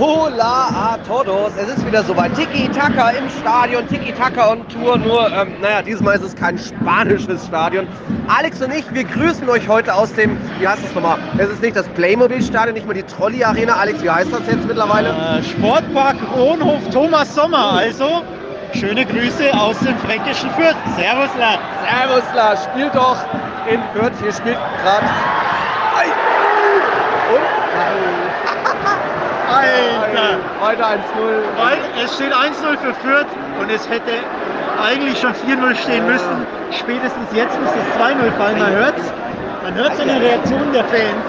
Hola a todos. Es ist wieder soweit. Tiki-Taka im Stadion, Tiki-Taka on Tour. Nur, ähm, naja, diesmal ist es kein spanisches Stadion. Alex und ich, wir grüßen euch heute aus dem, wie heißt das nochmal? Es ist nicht das Playmobil-Stadion, nicht mal die Trolley-Arena. Alex, wie heißt das jetzt mittlerweile? Äh, Sportpark Kronhof Thomas Sommer. Also, schöne Grüße aus dem fränkischen Fürth. Servus, Lad. Servus, Lars. Spielt doch in Fürth. Hier spielt gerade. Und? Alter. Heute 1-0. Weil es steht 1-0 für Fürth und es hätte eigentlich schon 4-0 stehen müssen. Spätestens jetzt muss es 2-0 fallen. Man hört es man hört's an den Reaktionen der Fans.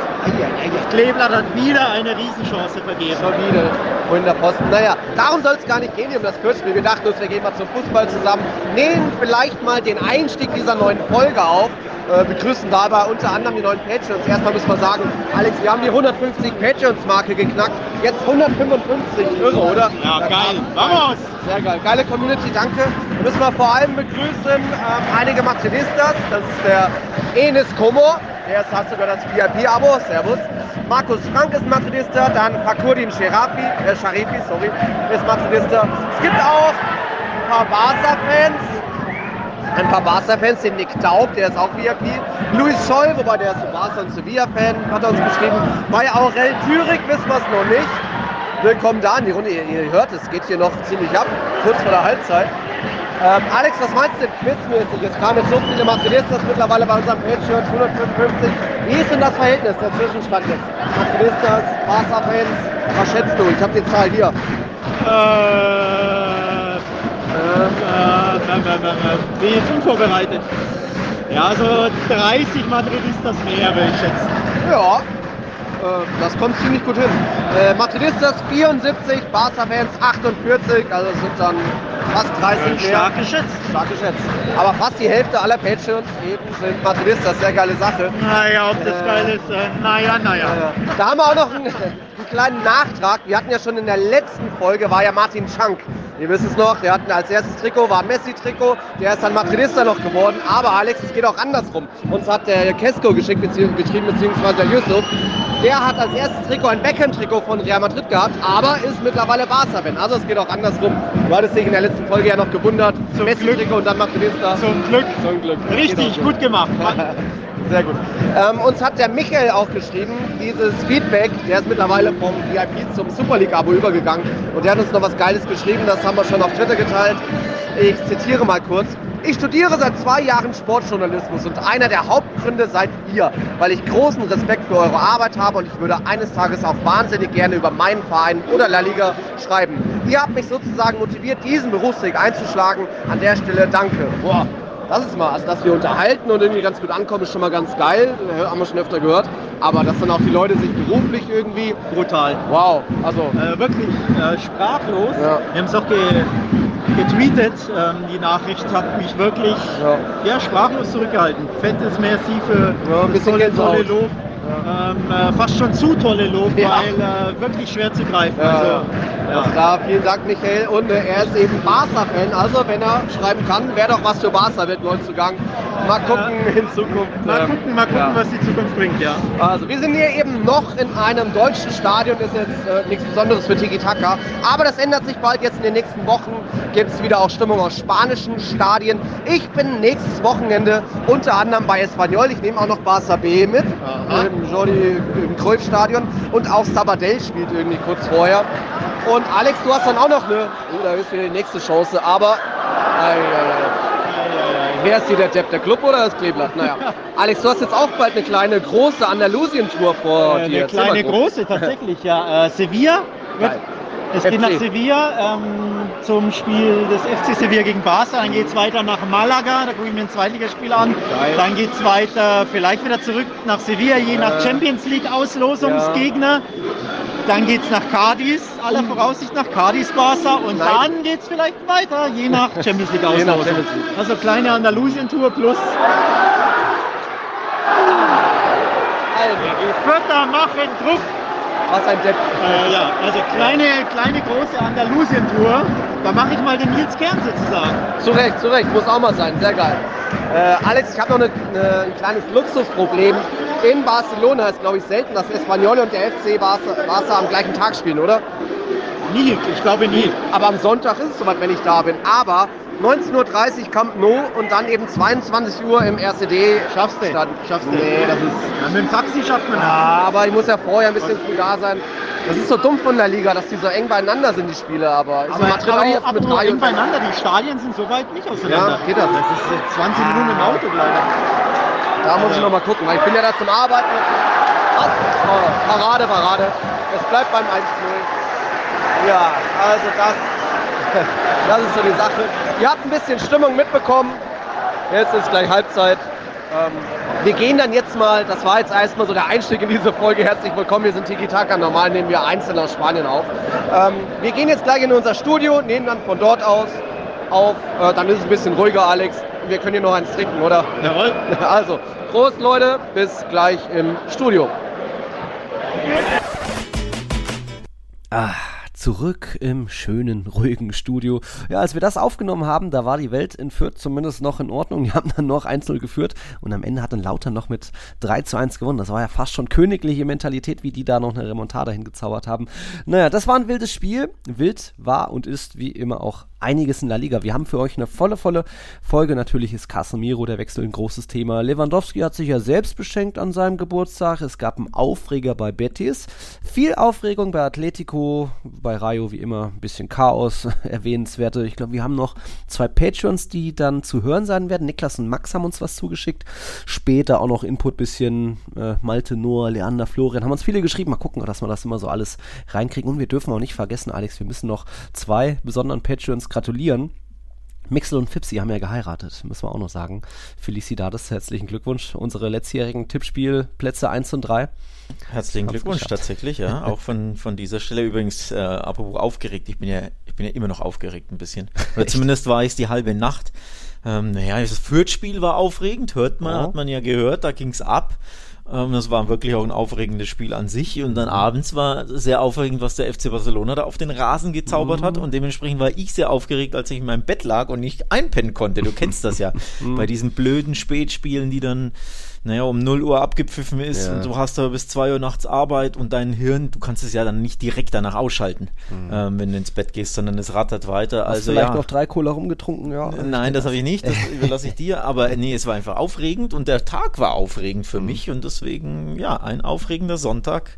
Kleeblatt hat wieder eine Riesenchance vergeben. Schon wieder. Und der Posten. Naja, darum soll es gar nicht gehen um das Kurzspiel. Wir dachten uns, wir gehen mal zum Fußball zusammen, nehmen vielleicht mal den Einstieg dieser neuen Folge auf. Äh, begrüßen dabei unter anderem die neuen Patreons. Erstmal müssen wir sagen, Alex, wir haben die 150 Patreons-Marke geknackt. Jetzt 155, irre, oder? Ja, geil. Vamos! Sehr geil. Geile Community, danke. Wir müssen wir vor allem begrüßen ähm, einige Madridistas. Das ist der Enes Como. Der ist, hat sogar das VIP-Abo. Servus. Markus Frank ist Madridista. Dann Fakurdin Sherafi, äh, Sharifi, sorry, ist Madridista. Es gibt auch ein paar Barca-Fans. Ein paar Barca-Fans, den Nick Taub, der ist auch VIP. Luis Scholl, wobei der ist ein Barca- und Sevilla-Fan, hat uns geschrieben. Bei Aurel Thürig wissen wir es noch nicht. Willkommen da in die Runde. Ihr, ihr hört, es geht hier noch ziemlich ab, kurz vor der Halbzeit. Ähm, Alex, was meinst du quizmäßig? Es kamen jetzt so viele Madridistas mittlerweile bei unserem Patreon 155. Wie ist denn das Verhältnis, der Zwischenstand jetzt? Madridistas, Barca-Fans, was schätzt du? Ich habe die Zahl hier. Äh, äh, äh, äh, äh, bin jetzt unvorbereitet. Ja, also 30 Madridistas mehr, würde ich schätzen. Ja, äh, das kommt ziemlich gut hin. Äh, Madridistas 74, Barca-Fans 48, also sind dann fast 30 mehr. Stark geschätzt. Stark geschätzt. Aber fast die Hälfte aller Patreons eben sind Madridistas, sehr geile Sache. Naja, ob das Äh, geil ist, äh, naja, naja. Äh, Da haben wir auch noch einen, einen kleinen Nachtrag. Wir hatten ja schon in der letzten Folge, war ja Martin Schank. Ihr wisst es noch, der hatten als erstes Trikot, war Messi-Trikot, der ist dann Madridista noch geworden. Aber Alex, es geht auch andersrum. Uns hat der Kesko geschickt, bezieh geschrieben, beziehungsweise der Yusuf. Der hat als erstes Trikot ein Beckham-Trikot von Real Madrid gehabt, aber ist mittlerweile Barca-Fan. Also es geht auch andersrum. Du hattest dich in der letzten Folge ja noch gewundert. Zum Messi-Trikot und dann Madridista. Zum Glück. Zum Glück. Richtig, gut gemacht. Sehr gut. Ähm, uns hat der Michael auch geschrieben, dieses Feedback, der ist mittlerweile vom VIP zum Super League-Abo übergegangen und der hat uns noch was Geiles geschrieben, das haben wir schon auf Twitter geteilt. Ich zitiere mal kurz. Ich studiere seit zwei Jahren Sportjournalismus und einer der Hauptgründe seid ihr, weil ich großen Respekt für eure Arbeit habe und ich würde eines Tages auch wahnsinnig gerne über meinen Verein oder La Liga schreiben. Ihr habt mich sozusagen motiviert, diesen Berufsweg einzuschlagen. An der Stelle danke. Boah, das ist mal, also dass wir unterhalten und irgendwie ganz gut ankommen, ist schon mal ganz geil. Äh, haben wir schon öfter gehört. Aber dass dann auch die Leute sich beruflich irgendwie. Brutal. Wow, also. Äh, wirklich äh, sprachlos. Ja. Wir haben es auch ge getweetet. Ähm, die Nachricht hat mich wirklich Ja. ja, sprachlos zurückgehalten. Fettes Merci für Ja, ein bisschen tolle. Lob. Ähm, äh, fast schon zu tolle Lob, Ja. weil äh, wirklich schwer zu greifen. Ja, Also, ja. klar, vielen Dank, Michael. Und äh, er ist eben Barca-Fan. Also, wenn er schreiben kann, wäre doch was für Barca, wird Neuzugang. Mal gucken in Zukunft. Mal ähm, gucken, mal gucken, ja. was die Zukunft bringt, ja. Also wir sind hier eben noch in einem deutschen Stadion, ist jetzt äh, nichts Besonderes für Tiki Taka. Aber das ändert sich bald. Jetzt in den nächsten Wochen gibt es wieder auch Stimmung aus spanischen Stadien. Ich bin nächstes Wochenende unter anderem bei Espanyol. Ich nehme auch noch Barça B mit, Aha. Im Jordi im Cruyff-Stadion. Und auch Sabadell spielt irgendwie kurz vorher. Und Alex, du hast dann auch noch eine, oh, da ist wieder die nächste Chance. Aber, ei, ei, ei. Wer ist hier der Depp, der Club oder das Kleeblatt? Naja. Alex, du hast jetzt auch bald eine kleine große Andalusien-Tour vor Äh, dir. eine kleine große tatsächlich, ja. Äh, Sevilla. Wird, Es FC. geht nach Sevilla ähm, zum Spiel des FC Sevilla gegen Barca. Dann geht es weiter nach Malaga, da gucke ich mir ein Zweitligaspiel an. Geil. Dann geht es weiter vielleicht wieder zurück nach Sevilla, je nach Äh, Champions League Auslosungsgegner. Dann geht es nach Cadiz, aller Voraussicht nach Cadiz Barca. Und Nein. dann geht es vielleicht weiter, je nach Champions League Je nach Auslosung. Champions League. Also kleine Andalusien-Tour plus Alter, Vierter machen Druck. Was ein Depp. Äh, ja, also kleine, kleine große Andalusien-Tour. Da mache ich mal den Nils Kern sozusagen. Zu Recht, zu Recht, muss auch mal sein, sehr geil. Äh, Alex, ich habe noch eine, eine, ein kleines Luxusproblem. In Barcelona ist, glaube ich, selten, dass Espanyol und der FC Barca, Barca am gleichen Tag spielen, oder? Nie, ich glaube nie. Aber am Sonntag ist es soweit, wenn ich da bin. Aber 19.30 Uhr Camp Nou und dann eben 22 Uhr im RCD. Schaffst du? Schaffst du? Nee, das ist. Ja, mit dem Taxi schafft man das. Ja, aber ich muss ja vorher ein bisschen früh da sein. Das ist so dumm von der Liga, dass die so eng beieinander sind, die Spiele. Aber, ist Aber, Madrid aber auch mit drei eng beieinander, die Stadien sind so weit nicht auseinander. Ja, geht das? Das ist äh, 20 Minuten im Auto, leider. Da muss ich noch mal gucken, weil ich bin ja da zum Arbeiten. Oh, Parade, Parade. Es bleibt beim 1-0. Ja, also das, das ist so die Sache. Ihr habt ein bisschen Stimmung mitbekommen. Jetzt ist gleich Halbzeit. Ähm, wir gehen dann jetzt mal, das war jetzt erstmal so der Einstieg in diese Folge. Herzlich willkommen, wir sind Tiki Taka. Normal nehmen wir einzeln aus Spanien auf. Ähm, wir gehen jetzt gleich in unser Studio, nehmen dann von dort aus auf. Äh, dann ist es ein bisschen ruhiger, Alex. Wir können hier noch eins trinken, oder? Jawohl. Also, Prost Leute, bis gleich im Studio. Ah, zurück im schönen, ruhigen Studio. Ja, als wir das aufgenommen haben, da war die Welt in Fürth zumindest noch in Ordnung. Die haben dann noch 1-0 geführt und am Ende hat dann Lauter noch mit 3 zu 1 gewonnen. Das war ja fast schon königliche Mentalität, wie die da noch eine Remontada hingezaubert haben. Naja, das war ein wildes Spiel. Wild war und ist wie immer auch einiges in La Liga. Wir haben für euch eine volle, volle Folge. Natürlich ist Casemiro der Wechsel ein großes Thema. Lewandowski hat sich ja selbst beschenkt an seinem Geburtstag. Es gab einen Aufreger bei Betis. Viel Aufregung bei Atletico, bei Rayo wie immer ein bisschen Chaos, erwähnenswerte. Ich glaube, wir haben noch zwei Patreons, die dann zu hören sein werden. Niklas und Max haben uns was zugeschickt. Später auch noch Input bisschen äh, Malte, Noah, Leander, Florian. Haben uns viele geschrieben. Mal gucken, dass wir das immer so alles reinkriegen. Und wir dürfen auch nicht vergessen, Alex, wir müssen noch zwei besonderen Patreons gratulieren. Mixel und Fipsi haben ja geheiratet, müssen wir auch noch sagen. Felicidades, herzlichen Glückwunsch. Unsere letztjährigen Tippspielplätze 1 und 3. Herzlichen Glückwunsch geschafft. tatsächlich, ja. Auch von, von dieser Stelle übrigens, äh, apropos aufgeregt, ich bin ja, ich bin ja immer noch aufgeregt ein bisschen. Oder zumindest war ich es die halbe Nacht. Ähm, naja, das Fürth-Spiel war aufregend, hört man, Oh. hat man ja gehört, da ging's ab. Ähm, das war wirklich auch ein aufregendes Spiel an sich. Und dann abends war sehr aufregend, was der FC Barcelona da auf den Rasen gezaubert hat. Und dementsprechend war ich sehr aufgeregt, als ich in meinem Bett lag und nicht einpennen konnte. Du kennst das ja. Bei diesen blöden Spätspielen, die dann, naja, um 0 Uhr abgepfiffen ist Ja. und du hast aber bis 2 Uhr nachts Arbeit und dein Hirn, du kannst es ja dann nicht direkt danach ausschalten, ähm, wenn du ins Bett gehst, sondern es rattert weiter. Hast also vielleicht ja. noch drei Cola rumgetrunken, ja. Nein, das habe ich nicht, das überlasse ich dir. Aber nee, es war einfach aufregend und der Tag war aufregend für mich und deswegen, ja, ein aufregender Sonntag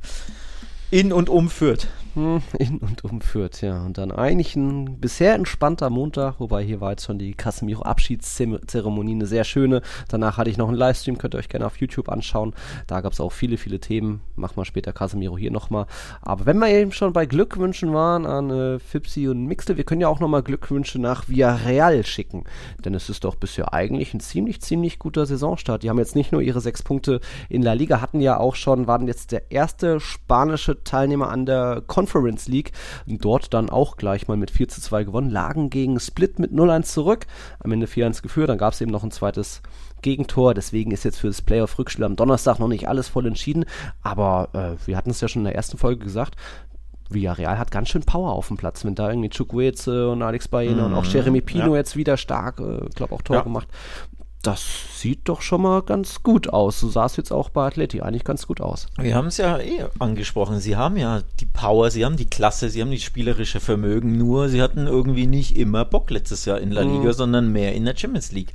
in und um Fürth. Hm, In und um Fürth, ja. Und dann eigentlich ein bisher entspannter Montag, wobei hier war jetzt schon die Casemiro-Abschiedszeremonie eine sehr schöne. Danach hatte ich noch einen Livestream, könnt ihr euch gerne auf YouTube anschauen. Da gab es auch viele, viele Themen. Machen wir später Casemiro hier nochmal. Aber wenn wir eben schon bei Glückwünschen waren an äh, Fipsi und Mixel, wir können ja auch nochmal Glückwünsche nach Villarreal schicken. Denn es ist doch bisher eigentlich ein ziemlich, ziemlich guter Saisonstart. Die haben jetzt nicht nur ihre sechs Punkte in La Liga, hatten ja auch schon, waren jetzt der erste spanische Teilnehmer an der Conference League. Dort dann auch gleich mal mit 4 zu 2 gewonnen, lagen gegen Split mit 0-1 zurück. Am Ende 4-1 geführt, dann gab es eben noch ein zweites Gegentor. Deswegen ist jetzt für das Playoff-Rückspiel am Donnerstag noch nicht alles voll entschieden. Aber äh, wir hatten es ja schon in der ersten Folge gesagt. Villarreal hat ganz schön Power auf dem Platz. Wenn da irgendwie Chukwueze und Alex Baena und auch Jeremy Pino ja. jetzt wieder stark, äh, glaube auch Tor Ja. gemacht. Das sieht doch schon mal ganz gut aus. So sah es jetzt auch bei Atleti eigentlich ganz gut aus. Wir haben es ja eh angesprochen. Sie haben ja die Power, sie haben die Klasse, sie haben die spielerische Vermögen. Nur sie hatten irgendwie nicht immer Bock letztes Jahr in La Liga, sondern mehr in der Champions League.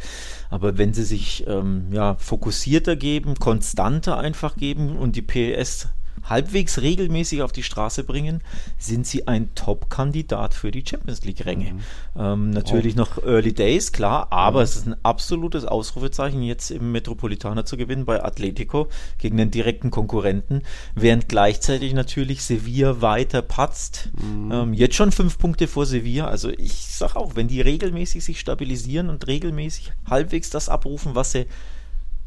Aber wenn sie sich ähm, ja, fokussierter geben, konstanter einfach geben und die PS halbwegs regelmäßig auf die Straße bringen, sind sie ein Top-Kandidat für die Champions League-Ränge. Ähm, natürlich noch Early Days, klar, aber es ist ein absolutes Ausrufezeichen, jetzt im Metropolitaner zu gewinnen bei Atletico gegen den direkten Konkurrenten, während gleichzeitig natürlich Sevilla weiter patzt. Ähm, jetzt schon fünf Punkte vor Sevilla. Also ich sag auch, wenn die regelmäßig sich stabilisieren und regelmäßig halbwegs das abrufen, was sie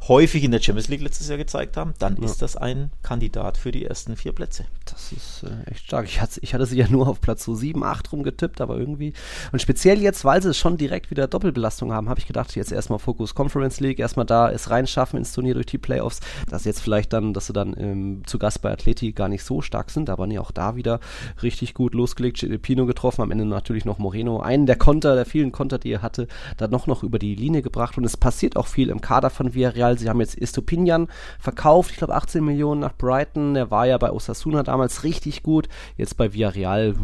häufig in der Champions League letztes Jahr gezeigt haben, dann ist das ein Kandidat für die ersten vier Plätze. Das ist äh, echt stark. Ich hatte, ich hatte sie ja nur auf Platz so 7, 8 rumgetippt, aber irgendwie. Und speziell jetzt, weil sie schon direkt wieder Doppelbelastung haben, habe ich gedacht, jetzt erstmal Fokus Conference League, erstmal da es reinschaffen ins Turnier durch die Playoffs. Dass jetzt vielleicht dann, dass sie dann ähm, zu Gast bei Atleti gar nicht so stark sind, aber nee, auch da wieder richtig gut losgelegt. Pino getroffen, am Ende natürlich noch Moreno. Einen der Konter, der vielen Konter, die er hatte, dann noch, noch über die Linie gebracht. Und es passiert auch viel im Kader von Villarreal. Villarreal. Sie haben jetzt Estopinian verkauft, ich glaube 18 Millionen nach Brighton. Der war ja bei Osasuna damals richtig gut. Jetzt bei Villarreal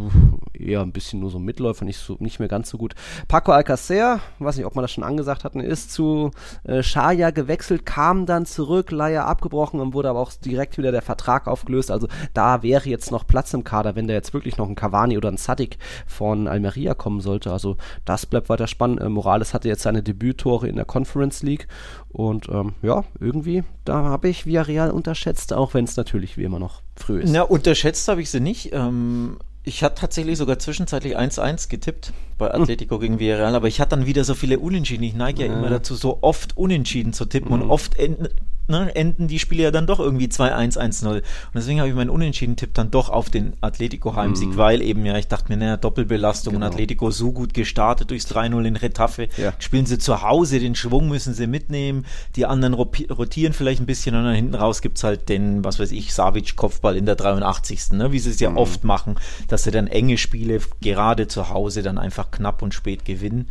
eher ein bisschen nur so Mitläufer, nicht, so, nicht mehr ganz so gut. Paco Alcacer, weiß nicht, ob man das schon angesagt hat, ist zu äh, Shaya gewechselt, kam dann zurück, Leier abgebrochen und wurde aber auch direkt wieder der Vertrag aufgelöst. Also da wäre jetzt noch Platz im Kader, wenn da jetzt wirklich noch ein Cavani oder ein Sadik von Almeria kommen sollte. Also das bleibt weiter spannend. Äh, Morales hatte jetzt seine Debüttore in der Conference League und ähm, ja, irgendwie, da habe ich Villarreal unterschätzt, auch wenn es natürlich wie immer noch früh ist. Ja, unterschätzt habe ich sie nicht. Ähm, ich hatte tatsächlich sogar zwischenzeitlich 1-1 getippt bei. Atletico gegen Villarreal, aber ich hatte dann wieder so viele Unentschieden. Ich neige ja, ja immer dazu, so oft Unentschieden zu tippen mhm. und oft enden, ne, enden die Spiele ja dann doch irgendwie 2-1, 1-0. Und deswegen habe ich meinen Unentschieden-Tipp dann doch auf den Atletico-Heimsieg, mhm. weil eben ja, ich dachte mir, naja, Doppelbelastung genau. und Atletico so gut gestartet durchs 3-0 in Retafe. Ja. Spielen sie zu Hause, den Schwung müssen sie mitnehmen, die anderen rotieren vielleicht ein bisschen und dann hinten raus gibt es halt den, was weiß ich, Savic-Kopfball in der 83. Ne, wie sie es ja mhm. oft machen, dass sie dann enge Spiele gerade zu Hause dann einfach knapp und spät gewinnen.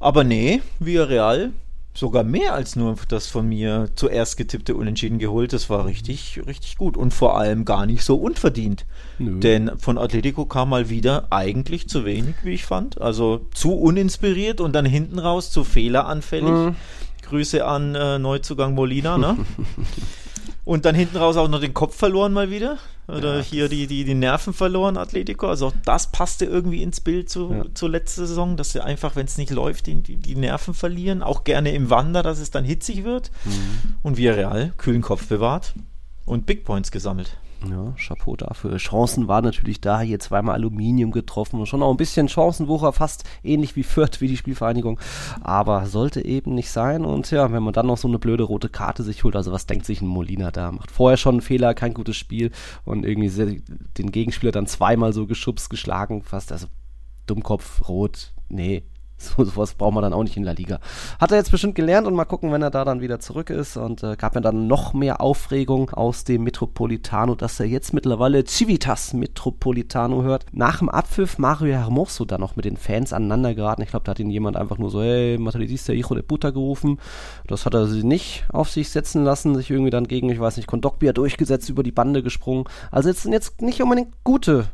Aber nee, Villarreal sogar mehr als nur das von mir zuerst getippte Unentschieden geholt. Das war richtig, richtig gut und vor allem gar nicht so unverdient. Nö. Denn von Atletico kam mal wieder eigentlich zu wenig, wie ich fand. Also zu uninspiriert und dann hinten raus zu fehleranfällig. Mhm. Grüße an äh, Neuzugang Molina, ne? Und dann hinten raus auch noch den Kopf verloren mal wieder. Oder ja, hier die, die, die Nerven verloren, Atletico. Also auch das passte irgendwie ins Bild zu, ja. zur letzten Saison, dass sie einfach, wenn es nicht läuft, die, die, Nerven verlieren. Auch gerne im Wander, dass es dann hitzig wird. Mhm. Und Villarreal kühlen Kopf bewahrt und Big Points gesammelt. Ja, Chapeau dafür. Chancen war natürlich da, hier zweimal Aluminium getroffen und schon auch ein bisschen Chancenwucher, fast ähnlich wie Fürth, wie die Spielvereinigung. Aber sollte eben nicht sein. Und ja, wenn man dann noch so eine blöde rote Karte sich holt, also was denkt sich ein Molina da? Macht vorher schon einen Fehler, kein gutes Spiel und irgendwie sehr, den Gegenspieler dann zweimal so geschubst, geschlagen, fast, also Dummkopf, rot, nee, So, sowas braucht man dann auch nicht in der Liga. Hat er jetzt bestimmt gelernt und mal gucken, wenn er da dann wieder zurück ist. Und äh, gab mir dann noch mehr Aufregung aus dem Metropolitano, dass er jetzt mittlerweile Civitas Metropolitano hört. Nach dem Abpfiff Mario Hermoso dann noch mit den Fans aneinander geraten. Ich glaube, da hat ihn jemand einfach nur so, hey, Materialista Hijo de Puta gerufen. Das hat er sie nicht auf sich setzen lassen, sich irgendwie dann gegen, ich weiß nicht, Kondogbia durchgesetzt, über die Bande gesprungen. Also jetzt sind jetzt nicht unbedingt gute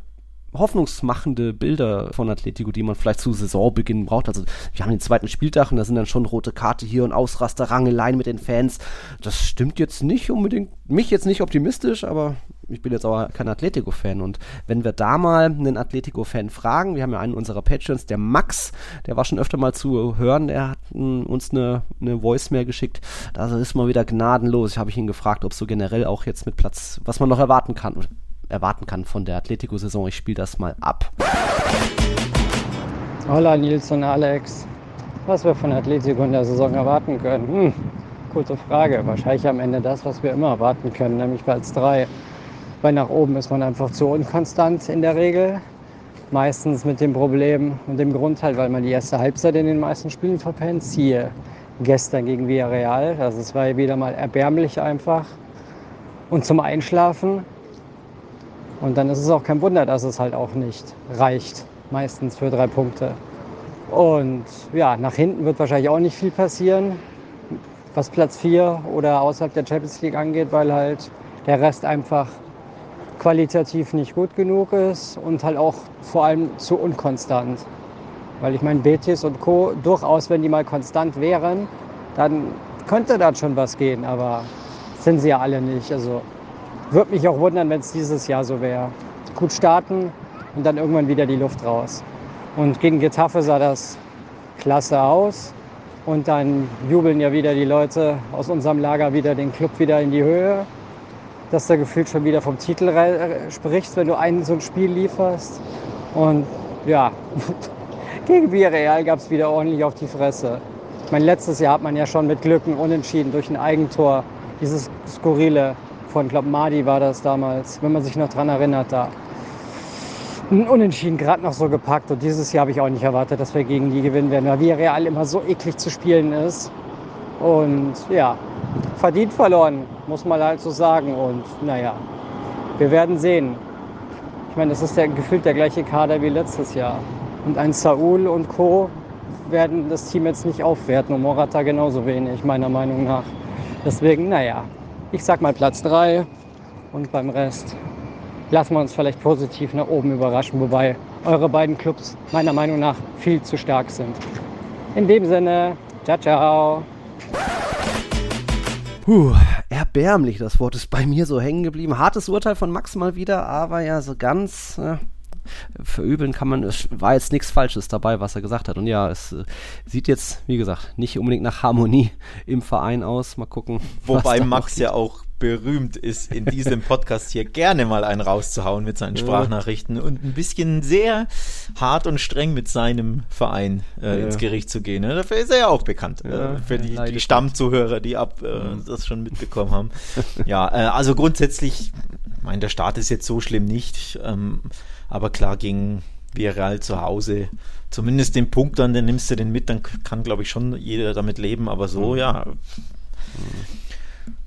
hoffnungsmachende Bilder von Atletico, die man vielleicht zu Saisonbeginn braucht. Also wir haben den zweiten Spieltag und da sind dann schon rote Karte hier und Ausraster, Rangeleien mit den Fans. Das stimmt jetzt nicht unbedingt, mich jetzt nicht optimistisch, aber ich bin jetzt aber kein Atletico-Fan. Und wenn wir da mal einen Atletico-Fan fragen, wir haben ja einen unserer Patrons, der Max, der war schon öfter mal zu hören, der hat uns eine, eine Voice-Mail geschickt. Da ist mal wieder gnadenlos. Ich habe ihn gefragt, ob so generell auch jetzt mit Platz, was man noch erwarten kann erwarten kann von der Atletico-Saison. Ich spiele das mal ab. Hola Nils und Alex. Was wir von Atletico in der Saison erwarten können? Hm, gute Frage. Wahrscheinlich am Ende das, was wir immer erwarten können, nämlich Platz 3. Weil nach oben ist man einfach zu unkonstant in der Regel. Meistens mit dem Problem und dem Grund halt, weil man die erste Halbzeit in den meisten Spielen verpennt. Siehe gestern gegen Villarreal. Also es war wieder mal erbärmlich einfach. Und zum Einschlafen und dann ist es auch kein Wunder, dass es halt auch nicht reicht, meistens für drei Punkte. Und ja, nach hinten wird wahrscheinlich auch nicht viel passieren, was Platz 4 oder außerhalb der Champions League angeht, weil halt der Rest einfach qualitativ nicht gut genug ist und halt auch vor allem zu unkonstant. Weil ich meine, Betis und Co. durchaus, wenn die mal konstant wären, dann könnte da schon was gehen, aber sind sie ja alle nicht. Also würde mich auch wundern, wenn es dieses Jahr so wäre. Gut starten und dann irgendwann wieder die Luft raus. Und gegen Getafe sah das klasse aus. Und dann jubeln ja wieder die Leute aus unserem Lager wieder den Club wieder in die Höhe. Dass du gefühlt schon wieder vom Titel sprichst, wenn du einen so ein Spiel lieferst. Und ja, gegen Villarreal gab es wieder ordentlich auf die Fresse. Mein letztes Jahr hat man ja schon mit Glücken unentschieden durch ein Eigentor dieses skurrile von, glaube Madi war das damals, wenn man sich noch daran erinnert, da ein Unentschieden gerade noch so gepackt. Und dieses Jahr habe ich auch nicht erwartet, dass wir gegen die gewinnen werden, weil Villarreal immer so eklig zu spielen ist. Und ja, verdient verloren, muss man halt so sagen. Und naja, wir werden sehen. Ich meine, das ist der, gefühlt der gleiche Kader wie letztes Jahr. Und ein Saul und Co. werden das Team jetzt nicht aufwerten und Morata genauso wenig, meiner Meinung nach. Deswegen, naja, ich sag mal Platz 3 und beim Rest lassen wir uns vielleicht positiv nach oben überraschen, wobei eure beiden Clubs meiner Meinung nach viel zu stark sind. In dem Sinne, ciao, ciao. Puh, erbärmlich, das Wort ist bei mir so hängen geblieben. Hartes Urteil von Max mal wieder, aber ja, so ganz äh, verübeln kann man, es war jetzt nichts Falsches dabei, was er gesagt hat. Und ja, es äh, sieht jetzt, wie gesagt, nicht unbedingt nach Harmonie im Verein aus. Mal gucken. Wobei Max ja auch berühmt ist, in diesem Podcast hier gerne mal einen rauszuhauen mit seinen Sprachnachrichten und ein bisschen sehr hart und streng mit seinem Verein äh, ja. ins Gericht zu gehen. Ne? Dafür ist er ja auch bekannt. Ja, äh, für die, die Stammzuhörer, die ab äh, das schon mitbekommen haben. ja, äh, also grundsätzlich, ich meine, der Start ist jetzt so schlimm nicht, ähm, aber klar gegen Villarreal zu Hause zumindest den Punkt dann, den nimmst du den mit, dann kann, glaube ich, schon jeder damit leben, aber so, mhm. ja.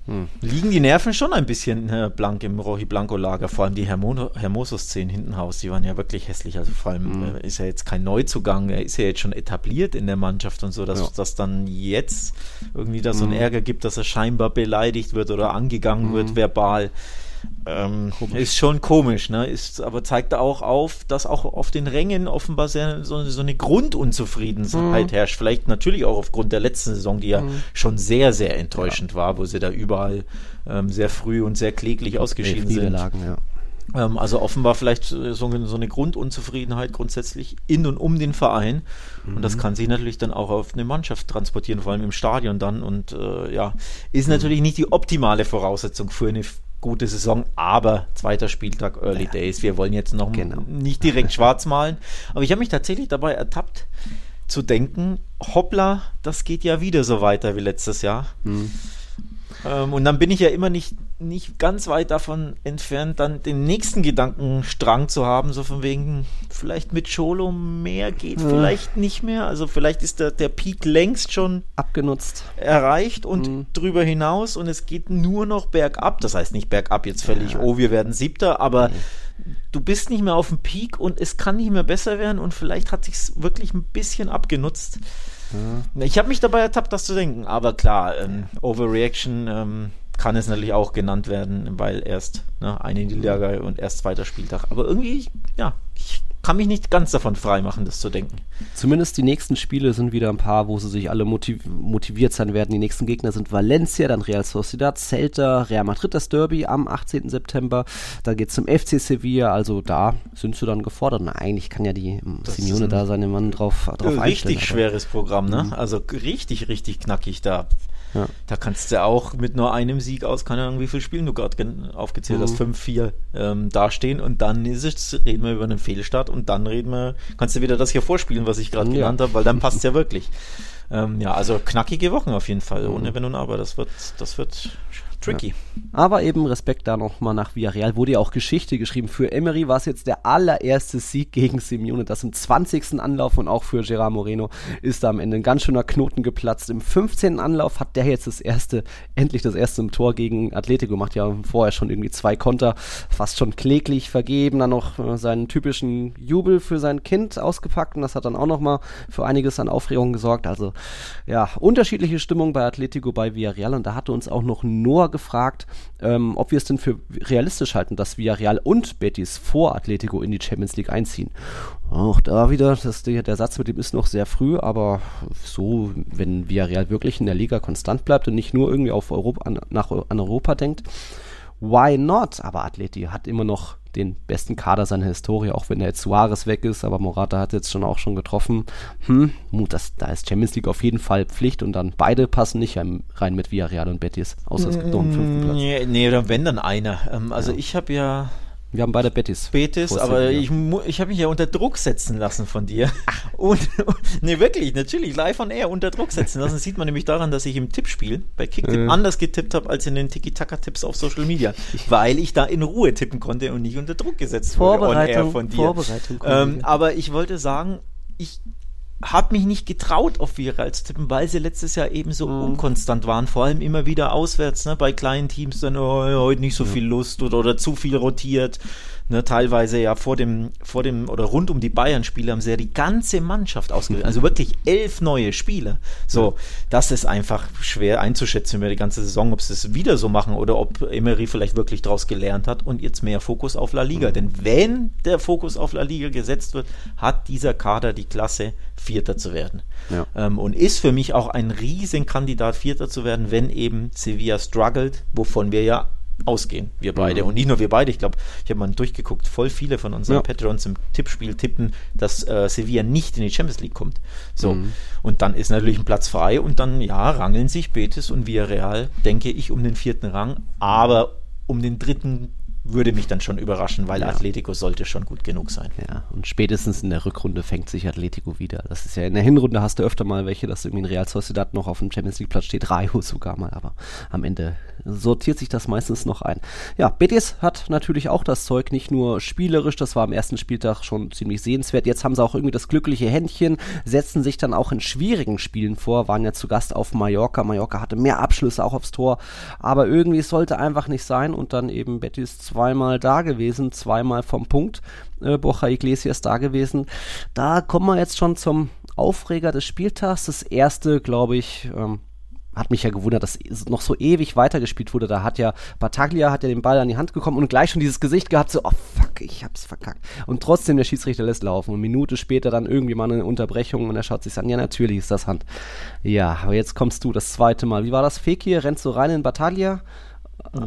Hm. Liegen die Nerven schon ein bisschen äh, blank im Rohi Blanco Lager, vor allem die Hermoso-Szenen hinten raus, die waren ja wirklich hässlich. Also vor allem hm. äh, ist er jetzt kein Neuzugang, er ist ja jetzt schon etabliert in der Mannschaft und so, dass ja. das dann jetzt irgendwie da so einen hm. Ärger gibt, dass er scheinbar beleidigt wird oder angegangen wird hm. verbal. Ähm, ist schon komisch, ne? Ist, aber zeigt auch auf, dass auch auf den Rängen offenbar sehr, so, so eine Grundunzufriedenheit mhm. herrscht. Vielleicht natürlich auch aufgrund der letzten Saison, die ja mhm. schon sehr, sehr enttäuschend ja. war, wo sie da überall ähm, sehr früh und sehr kläglich ausgeschieden sind. Ja. Ähm, also offenbar vielleicht so, so, eine Grundunzufriedenheit grundsätzlich in und um den Verein. Mhm. Und das mhm. kann sich natürlich dann auch auf eine Mannschaft transportieren, vor allem im Stadion dann. Und äh, ja, ist mhm. natürlich nicht die optimale Voraussetzung für eine gute Saison, aber zweiter Spieltag, Early ja. Days. Wir wollen jetzt noch genau. nicht direkt schwarz malen. Aber ich habe mich tatsächlich dabei ertappt zu denken, hoppla, das geht ja wieder so weiter wie letztes Jahr. Hm. Ähm, und dann bin ich ja immer nicht, nicht ganz weit davon entfernt, dann den nächsten Gedankenstrang zu haben, so von wegen, vielleicht mit Cholo mehr geht, ja. vielleicht nicht mehr. Also vielleicht ist der, der Peak längst schon abgenutzt, erreicht und mhm. drüber hinaus und es geht nur noch bergab. Das heißt nicht bergab jetzt völlig, ja. oh, wir werden siebter, aber mhm. Du bist nicht mehr auf dem Peak und es kann nicht mehr besser werden und vielleicht hat sich wirklich ein bisschen abgenutzt. Ja. Ich habe mich dabei ertappt, das zu denken, aber klar, ähm, Overreaction ähm, kann es natürlich auch genannt werden, weil erst ne, eine Niederlage und erst zweiter Spieltag. Aber irgendwie, ja, ich kann mich nicht ganz davon freimachen, das zu denken. Zumindest die nächsten Spiele sind wieder ein paar, wo sie sich alle motiv motiviert sein werden. Die nächsten Gegner sind Valencia, dann Real Sociedad, Celta, Real Madrid das Derby am 18. September. Dann geht es zum FC Sevilla, also da sind sie dann gefordert. Na, eigentlich kann ja die ähm, das Simeone da seinen Mann drauf, drauf Richtig schweres Programm, ne? Mhm. Also richtig, richtig knackig da. Ja. Da kannst du auch mit nur einem Sieg aus, keine Ahnung, wie viele Spielen du gerade aufgezählt mhm. hast, 5-4 ähm, dastehen und dann ist es, reden wir über einen Fehlstart und dann reden wir, kannst du wieder das hier vorspielen, was ich gerade ja. genannt habe, weil dann passt es ja wirklich. Ähm, ja, also knackige Wochen auf jeden Fall, ohne mhm. Wenn und Aber. Das wird, das wird tricky. Ja. Aber eben Respekt da nochmal nach Villarreal. Wurde ja auch Geschichte geschrieben. Für Emery war es jetzt der allererste Sieg gegen Simeone. Das im 20. Anlauf und auch für Gerard Moreno ist da am Ende ein ganz schöner Knoten geplatzt. Im 15. Anlauf hat der jetzt das erste, endlich das erste im Tor gegen Atletico gemacht. Ja, vorher schon irgendwie zwei Konter, fast schon kläglich vergeben. Dann noch äh, seinen typischen Jubel für sein Kind ausgepackt und das hat dann auch nochmal für einiges an Aufregung gesorgt. Also ja, unterschiedliche Stimmung bei Atletico, bei Villarreal und da hatte uns auch noch Noah gefragt, ähm, ob wir es denn für realistisch halten, dass Villarreal und Betis vor Atletico in die Champions League einziehen. Auch da wieder, das, der, Satz mit dem ist noch sehr früh, aber so, wenn Villarreal wirklich in der Liga konstant bleibt und nicht nur irgendwie auf Europa, an, nach, an Europa denkt, why not? Aber Atleti hat immer noch den besten Kader seiner Historie, auch wenn der jetzt Suarez weg ist, aber Morata hat jetzt schon auch schon getroffen. Hm, das, da ist Champions League auf jeden Fall Pflicht und dann beide passen nicht rein mit Villarreal und Betis, außer es gibt noch einen fünften Platz. Nee, nee oder wenn dann einer. Ähm, also ja. ich habe ja wir haben beide Betis. Betis, aber ich, ich habe mich ja unter Druck setzen lassen von dir. Und, und nee, wirklich, natürlich, live on air unter Druck setzen lassen. Das sieht man nämlich daran, dass ich im Tippspiel bei Kicktip äh. anders getippt habe als in den Tiki-Taka-Tipps auf Social Media. Weil ich da in Ruhe tippen konnte und nicht unter Druck gesetzt wurde on air von dir. Vorbereitung. Ähm, aber ich wollte sagen, ich habe mich nicht getraut, auf Viral zu tippen, weil sie letztes Jahr eben so mhm. unkonstant waren. Vor allem immer wieder auswärts, ne? bei kleinen Teams dann oh, heute nicht so viel Lust oder, oder zu viel rotiert. Ne, teilweise ja vor dem, vor dem oder rund um die Bayern-Spiele haben sie ja die ganze Mannschaft ausgewählt. Also wirklich elf neue Spieler. So, das ist einfach schwer einzuschätzen über die ganze Saison, ob sie es wieder so machen oder ob Emery vielleicht wirklich daraus gelernt hat und jetzt mehr Fokus auf La Liga. Mhm. Denn wenn der Fokus auf La Liga gesetzt wird, hat dieser Kader die Klasse, Vierter zu werden. Ja. Ähm, und ist für mich auch ein Riesenkandidat, Vierter zu werden, wenn eben Sevilla struggelt, wovon wir ja ausgehen, wir beide. Mhm. Und nicht nur wir beide, ich glaube, ich habe mal durchgeguckt, voll viele von unseren ja. Patrons im Tippspiel tippen, dass äh, Sevilla nicht in die Champions League kommt. So. Mhm. Und dann ist natürlich ein Platz frei und dann, ja, rangeln sich Betis und Villarreal, denke ich, um den vierten Rang, aber um den dritten würde mich dann schon überraschen, weil ja. Atletico sollte schon gut genug sein. Ja, und spätestens in der Rückrunde fängt sich Atletico wieder. Das ist ja in der Hinrunde hast du öfter mal welche, dass irgendwie ein Real Sociedad noch auf dem Champions League Platz steht, Rayo sogar mal, aber am Ende sortiert sich das meistens noch ein. Ja, Betis hat natürlich auch das Zeug, nicht nur spielerisch, das war am ersten Spieltag schon ziemlich sehenswert. Jetzt haben sie auch irgendwie das glückliche Händchen, setzen sich dann auch in schwierigen Spielen vor, waren ja zu Gast auf Mallorca. Mallorca hatte mehr Abschlüsse auch aufs Tor, aber irgendwie sollte einfach nicht sein und dann eben Betis zweimal da gewesen, zweimal vom Punkt. Äh, Borja Iglesias da gewesen. Da kommen wir jetzt schon zum Aufreger des Spieltags. Das erste, glaube ich, ähm, hat mich ja gewundert, dass noch so ewig weitergespielt wurde. Da hat ja Bataglia hat ja den Ball an die Hand gekommen und gleich schon dieses Gesicht gehabt, so, oh fuck, ich hab's verkackt. Und trotzdem der Schiedsrichter lässt laufen. Und eine Minute später dann irgendwie mal eine Unterbrechung und er schaut sich an, ja, natürlich ist das Hand. Ja, aber jetzt kommst du das zweite Mal. Wie war das? Fekir, rennst du rein in Bataglia?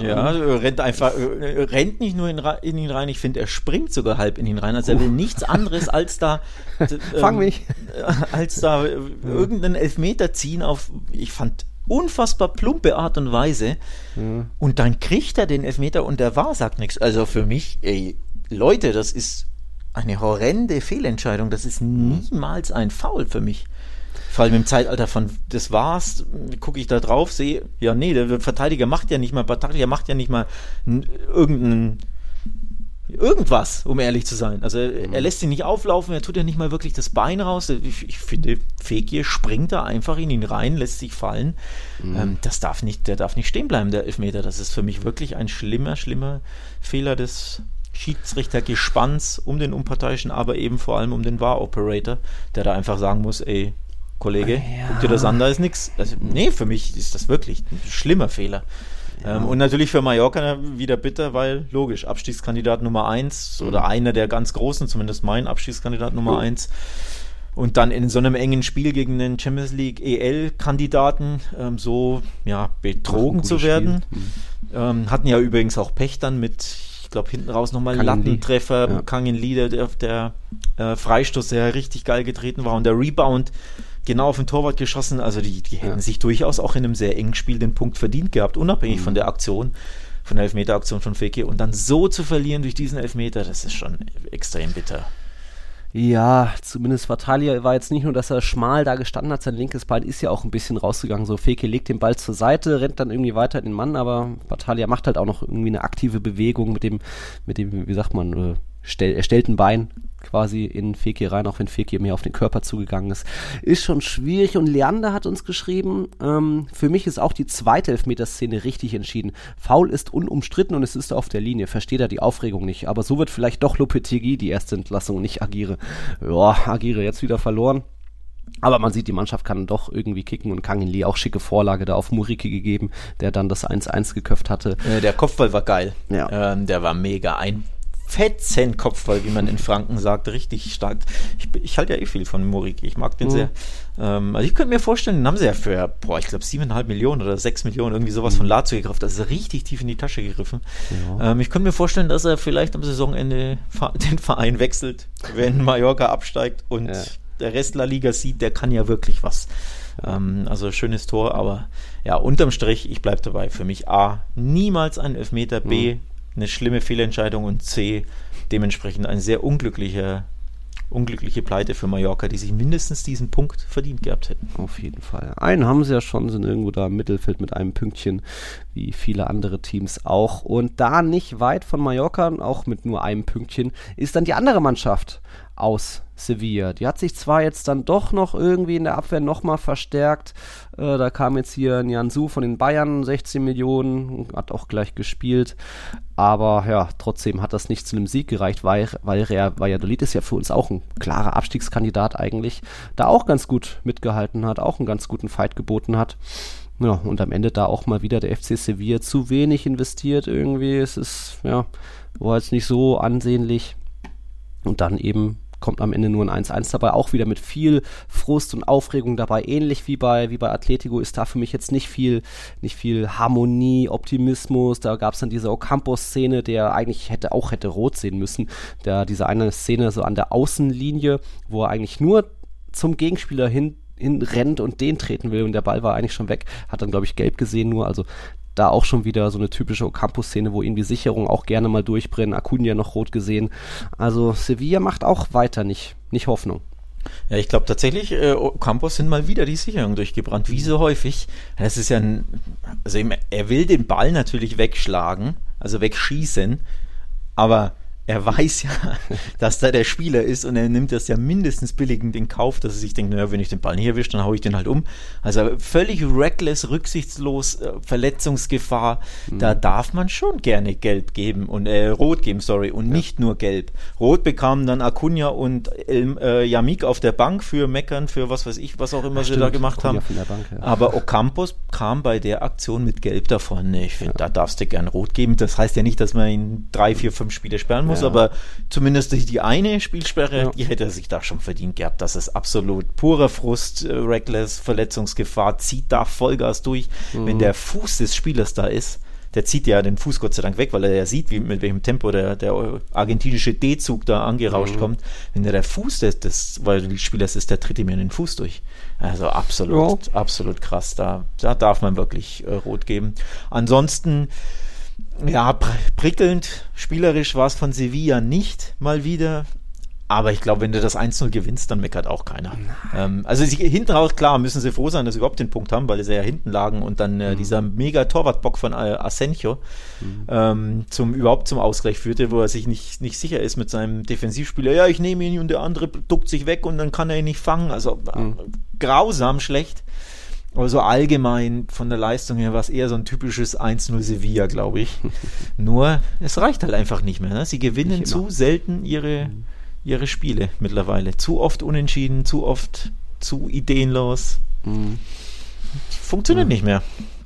Ja, rennt einfach, rennt nicht nur in, in ihn rein, ich finde, er springt sogar halb in ihn rein. Also er will nichts anderes als da. Fang ähm, mich. Als da irgendeinen Elfmeter ziehen auf, ich fand unfassbar plumpe Art und Weise. Ja. Und dann kriegt er den Elfmeter und der war sagt nichts. Also für mich, ey, Leute, das ist eine horrende Fehlentscheidung. Das ist niemals ein Foul für mich. Vor allem im Zeitalter von das war's, gucke ich da drauf, sehe, ja, nee, der Verteidiger macht ja nicht mal, Verteidiger macht ja nicht mal irgendeinen irgendwas, um ehrlich zu sein. Also mhm. er lässt ihn nicht auflaufen, er tut ja nicht mal wirklich das Bein raus. Ich, ich finde, Fekir springt da einfach in ihn rein, lässt sich fallen. Mhm. Ähm, das darf nicht, der darf nicht stehen bleiben, der Elfmeter. Das ist für mich wirklich ein schlimmer, schlimmer Fehler des Schiedsrichtergespanns um den Unparteiischen, aber eben vor allem um den War-Operator, der da einfach sagen muss, ey, Kollege, ja. guck dir das an, da ist nichts. Also, nee, für mich ist das wirklich ein schlimmer Fehler. Ähm, und natürlich für Mallorca wieder bitter, weil logisch, Abstiegskandidat Nummer 1 oder mhm. einer der ganz großen, zumindest mein Abstiegskandidat Nummer 1. Und dann in so einem engen Spiel gegen den Champions League EL-Kandidaten ähm, so ja, betrogen zu werden. Mhm. Ähm, hatten ja übrigens auch Pech dann mit, ich glaube, hinten raus nochmal Lattentreffer, ja. Kangin Lee, der, der äh, Freistoß, der richtig geil getreten war und der Rebound genau auf den Torwart geschossen. Also die, die hätten ja. sich durchaus auch in einem sehr engen Spiel den Punkt verdient gehabt, unabhängig mhm. von der Aktion, von der Elfmeter-Aktion von Feke. Und dann so zu verlieren durch diesen Elfmeter, das ist schon extrem bitter. Ja, zumindest Vatalia war jetzt nicht nur, dass er schmal da gestanden hat, sein linkes Bein ist ja auch ein bisschen rausgegangen. So, Feke legt den Ball zur Seite, rennt dann irgendwie weiter in den Mann, aber Vatalia macht halt auch noch irgendwie eine aktive Bewegung mit dem, mit dem, wie sagt man, äh, stell, er stellt ein Bein quasi in Fekir rein, auch wenn Fekir mehr auf den Körper zugegangen ist. Ist schon schwierig und Leander hat uns geschrieben, ähm, für mich ist auch die zweite Elfmeterszene richtig entschieden. Foul ist unumstritten und es ist auf der Linie. Versteht er die Aufregung nicht. Aber so wird vielleicht doch Lopetegui die erste Entlassung und nicht Agire. Ja, Agire jetzt wieder verloren. Aber man sieht, die Mannschaft kann doch irgendwie kicken und Kangin Lee auch schicke Vorlage da auf Muriki gegeben, der dann das 1-1 geköpft hatte. Äh, der Kopfball war geil. Ja. Ähm, der war mega. Ein Fetzenkopfball, wie man in Franken sagt, richtig stark. Ich, ich halte ja eh viel von Morik, ich mag den mhm. sehr. Ähm, also ich könnte mir vorstellen, den haben sie ja für, boah, ich glaube siebeneinhalb Millionen oder sechs Millionen irgendwie sowas mhm. von Lazio gekauft. Das ist richtig tief in die Tasche gegriffen. Ja. Ähm, ich könnte mir vorstellen, dass er vielleicht am Saisonende den Verein wechselt, wenn Mallorca absteigt und ja. der Rest La Liga sieht, der kann ja wirklich was. Ähm, also schönes Tor, aber ja, unterm Strich, ich bleibe dabei. Für mich A, niemals ein Elfmeter, B, mhm eine schlimme Fehlentscheidung und C, dementsprechend ein sehr unglücklicher unglückliche Pleite für Mallorca, die sich mindestens diesen Punkt verdient gehabt hätten. Auf jeden Fall. Einen haben sie ja schon, sind irgendwo da im Mittelfeld mit einem Pünktchen, wie viele andere Teams auch. Und da nicht weit von Mallorca, auch mit nur einem Pünktchen, ist dann die andere Mannschaft aus Sevilla. Die hat sich zwar jetzt dann doch noch irgendwie in der Abwehr nochmal verstärkt. Äh, da kam jetzt hier Nianzu von den Bayern, 16 Millionen, hat auch gleich gespielt. Aber ja, trotzdem hat das nicht zu einem Sieg gereicht, weil, weil Real Valladolid ist ja für uns auch ein klarer Abstiegskandidat eigentlich, da auch ganz gut mitgehalten hat, auch einen ganz guten Fight geboten hat. Ja, und am Ende da auch mal wieder der FC Sevilla zu wenig investiert irgendwie. Es ist, ja, war jetzt nicht so ansehnlich. Und dann eben kommt am Ende nur ein 1-1 dabei, auch wieder mit viel Frust und Aufregung dabei, ähnlich wie bei, wie bei Atletico ist da für mich jetzt nicht viel, nicht viel Harmonie, Optimismus, da gab es dann diese Ocampo-Szene, der eigentlich hätte auch hätte rot sehen müssen, da diese eine Szene so an der Außenlinie, wo er eigentlich nur zum Gegenspieler hin hin rennt und den treten will und der Ball war eigentlich schon weg, hat dann glaube ich gelb gesehen nur, also da auch schon wieder so eine typische Ocampo-Szene, wo irgendwie Sicherungen auch gerne mal durchbrennen. Acuna noch rot gesehen. Also Sevilla macht auch weiter nicht, nicht Hoffnung. Ja, ich glaube tatsächlich, äh, Campos sind mal wieder die Sicherungen durchgebrannt, wie so häufig. Das ist ja ein, also er will den Ball natürlich wegschlagen, also wegschießen, aber er weiß ja, dass da der Spieler ist und er nimmt das ja mindestens billigend in Kauf, dass er sich denkt, naja, wenn ich den Ball nicht erwische, dann haue ich den halt um. Also völlig reckless, rücksichtslos, äh, Verletzungsgefahr. Mhm. Da darf man schon gerne gelb geben und äh, rot geben, sorry, und ja. nicht nur gelb. Rot bekamen dann Acuna und äh, Yamik auf der Bank für Meckern, für was weiß ich, was auch immer Ach, sie stimmt. da gemacht Acuna haben. Bank, ja. Aber Ocampos kam bei der Aktion mit gelb davon. Ich finde, ja. da darfst du gern rot geben. Das heißt ja nicht, dass man ihn drei, vier, fünf Spiele sperren muss, ja. aber zumindest die eine Spielsperre, ja. die hätte er sich da schon verdient gehabt. Das ist absolut purer Frust, äh, reckless, Verletzungsgefahr, zieht da Vollgas durch. Mhm. Wenn der Fuß des Spielers da ist, der zieht ja den Fuß Gott sei Dank weg, weil er ja sieht, wie, mit welchem Tempo der, der argentinische D-Zug da angerauscht mhm. kommt. Wenn der, der Fuß des, des weil die Spielers ist, der tritt ihm ja in den Fuß durch. Also absolut, ja. absolut krass. Da, da darf man wirklich äh, rot geben. Ansonsten ja, prickelnd, spielerisch war es von Sevilla nicht mal wieder. Aber ich glaube, wenn du das 1-0 gewinnst, dann meckert auch keiner. Ähm, also sie, hinten raus, klar, müssen sie froh sein, dass sie überhaupt den Punkt haben, weil sie ja hinten lagen und dann äh, mhm. dieser mega Torwartbock von äh, Asenjo mhm. ähm, zum, überhaupt zum Ausgleich führte, wo er sich nicht, nicht sicher ist mit seinem Defensivspieler. Ja, ich nehme ihn und der andere duckt sich weg und dann kann er ihn nicht fangen. Also mhm. grausam schlecht. Aber so allgemein von der Leistung her war es eher so ein typisches 1-0 Sevilla, glaube ich. Nur, es reicht halt einfach nicht mehr. Ne? Sie gewinnen zu selten ihre, mhm. ihre Spiele mittlerweile. Zu oft unentschieden, zu oft zu ideenlos. Mhm. Funktioniert mhm. nicht mehr.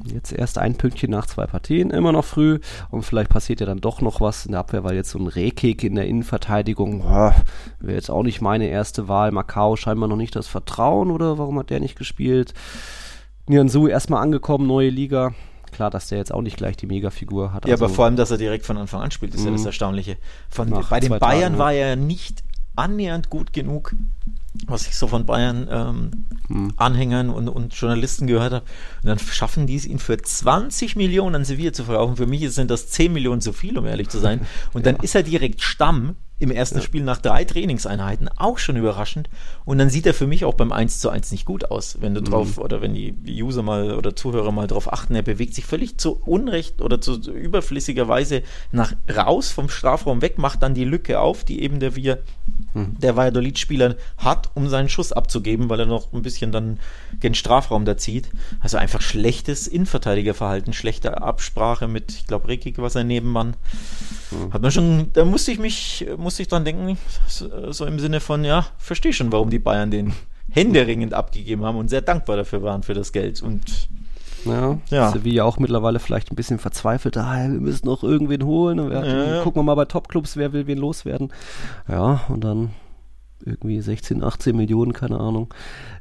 Jetzt erst ein Pünktchen nach zwei Partien, immer noch früh. Und vielleicht passiert ja dann doch noch was in der Abwehr, weil jetzt so ein Rehkick in der Innenverteidigung wäre jetzt auch nicht meine erste Wahl. Macau scheinbar noch nicht das Vertrauen oder warum hat der nicht gespielt? Nianzu erstmal angekommen, neue Liga. Klar, dass der jetzt auch nicht gleich die Megafigur hat. Ja, also aber vor allem, dass er direkt von Anfang an spielt, ist ja das mhm. Erstaunliche. Von, bei den Bayern Tagen, war er nicht annähernd gut genug, was ich so von Bayern ähm, hm. Anhängern und, und, Journalisten gehört habe. Und dann schaffen die es, ihn für 20 Millionen an Sevilla zu verkaufen. Für mich sind das 10 Millionen zu viel, um ehrlich zu sein. Und dann ja. ist er direkt Stamm im ersten ja. Spiel nach drei Trainingseinheiten, auch schon überraschend. Und dann sieht er für mich auch beim 1 zu 1 nicht gut aus, wenn du mhm. drauf, oder wenn die User mal oder Zuhörer mal drauf achten, er bewegt sich völlig zu Unrecht oder zu überflüssiger Weise nach raus vom Strafraum weg, macht dann die Lücke auf, die eben der wir mhm. der Valladolid-Spieler hat, um seinen Schuss abzugeben, weil er noch ein bisschen dann gen Strafraum da zieht. Also einfach schlechtes Innenverteidigerverhalten, schlechte Absprache mit, ich glaube, Rekik war sein Nebenmann. Mhm. Hat man schon, da musste ich mich, musste ich dran denken, so, so im Sinne von, ja, verstehe schon, warum die Bayern den händeringend abgegeben haben und sehr dankbar dafür waren für das Geld. Und ja, ja. Sevilla auch mittlerweile vielleicht ein bisschen verzweifelt. Ah, wir müssen noch irgendwen holen. Wir, ja, gucken wir mal bei Topclubs, wer will wen loswerden. Ja, und dann irgendwie 16, 18 Millionen, keine Ahnung.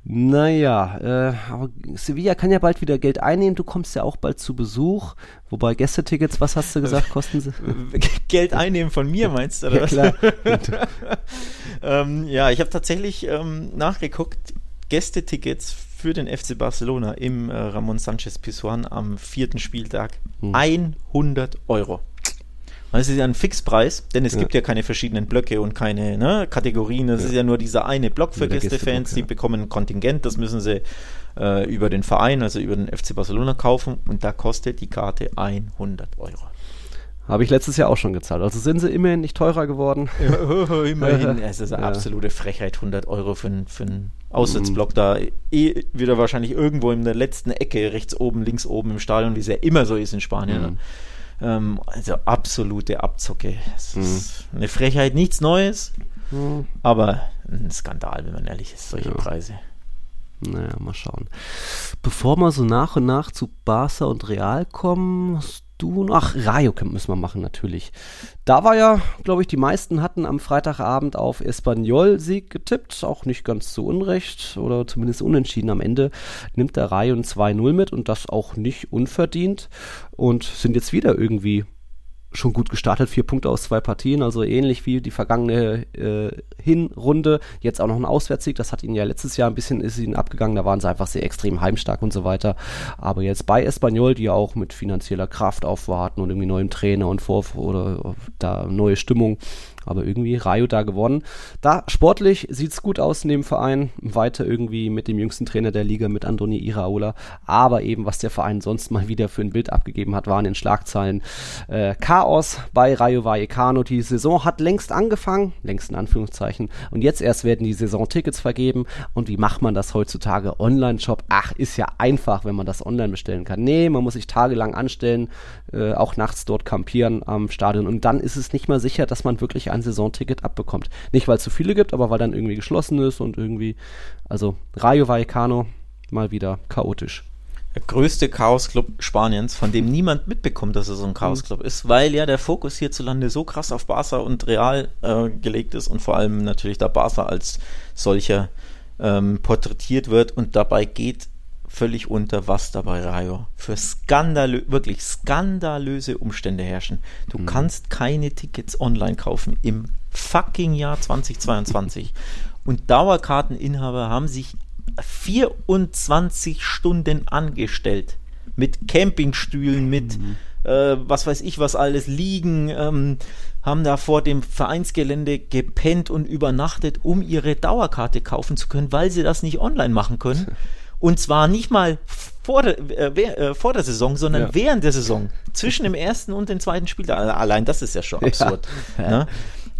Naja, äh, aber Sevilla kann ja bald wieder Geld einnehmen. Du kommst ja auch bald zu Besuch. Wobei Gästetickets, was hast du gesagt, kosten sie? Geld einnehmen von mir, meinst du? Oder ja, klar. ähm, ja, ich habe tatsächlich ähm, nachgeguckt. Gästetickets für den FC Barcelona im äh, Ramon Sanchez Pizjuan am vierten Spieltag. Hm. 100 Euro. Das ist ja ein Fixpreis, denn es ja. gibt ja keine verschiedenen Blöcke und keine ne, Kategorien. Das ja. ist ja nur dieser eine Block für Gästefans, die bekommen ein Kontingent, das müssen sie äh, über den Verein, also über den FC Barcelona kaufen und da kostet die Karte 100 Euro. Habe ich letztes Jahr auch schon gezahlt. Also sind sie immerhin nicht teurer geworden. Ja, immerhin. Es ist eine absolute Frechheit, 100 Euro für, für einen Auswärtsblock mhm. da. Eh wieder wahrscheinlich irgendwo in der letzten Ecke, rechts oben, links oben im Stadion, wie es ja immer so ist in Spanien. Mhm. Ähm, also absolute Abzocke. Es mhm. ist eine Frechheit, nichts Neues, mhm. aber ein Skandal, wenn man ehrlich ist, solche ja. Preise. Naja, mal schauen. Bevor wir so nach und nach zu Barca und Real kommen, hast du Ach, Rayo müssen wir machen, natürlich. Da war ja, glaube ich, die meisten hatten am Freitagabend auf Espanyol-Sieg getippt. Auch nicht ganz zu Unrecht oder zumindest unentschieden. Am Ende nimmt der Rayo ein 2-0 mit und das auch nicht unverdient. Und sind jetzt wieder irgendwie schon gut gestartet, vier Punkte aus zwei Partien, also ähnlich wie die vergangene äh, Hinrunde. Jetzt auch noch ein Auswärtssieg, das hat ihnen ja letztes Jahr ein bisschen ist ihnen abgegangen, da waren sie einfach sehr extrem heimstark und so weiter. Aber jetzt bei Espanyol, die ja auch mit finanzieller Kraft aufwarten und irgendwie neuen Trainer und vor oder da neue Stimmung, aber irgendwie Rayo da gewonnen. Da sportlich sieht es gut aus in dem Verein. Weiter irgendwie mit dem jüngsten Trainer der Liga, mit Andoni Iraola. Aber eben, was der Verein sonst mal wieder für ein Bild abgegeben hat, waren in Schlagzeilen äh, Chaos bei Rayo Vallecano. Die Saison hat längst angefangen, längst in Anführungszeichen. Und jetzt erst werden die Saisontickets vergeben. Und wie macht man das heutzutage? Online-Shop. Ach, ist ja einfach, wenn man das online bestellen kann. Nee, man muss sich tagelang anstellen, äh, auch nachts dort campieren am Stadion. Und dann ist es nicht mal sicher, dass man wirklich ein Saisonticket abbekommt. Nicht, weil es zu viele gibt, aber weil dann irgendwie geschlossen ist und irgendwie, also Rayo Vallecano mal wieder chaotisch. Der größte Chaos-Club Spaniens, von dem niemand mitbekommt, dass er so ein Chaos-Club mhm. ist, weil ja der Fokus hierzulande so krass auf Barca und Real äh, gelegt ist und vor allem natürlich da Barca als solcher ähm, porträtiert wird und dabei geht völlig unter, was da bei Rayo für skandalö wirklich skandalöse Umstände herrschen. Du mhm. kannst keine Tickets online kaufen im fucking Jahr 2022. Und Dauerkarteninhaber haben sich 24 Stunden angestellt. Mit Campingstühlen, mit mhm. äh, was weiß ich was alles liegen, ähm, haben da vor dem Vereinsgelände gepennt und übernachtet, um ihre Dauerkarte kaufen zu können, weil sie das nicht online machen können. Und zwar nicht mal vor der, äh, äh, vor der Saison, sondern ja. während der Saison. Zwischen dem ersten und dem zweiten Spiel. Allein das ist ja schon absurd. Ja. Ne?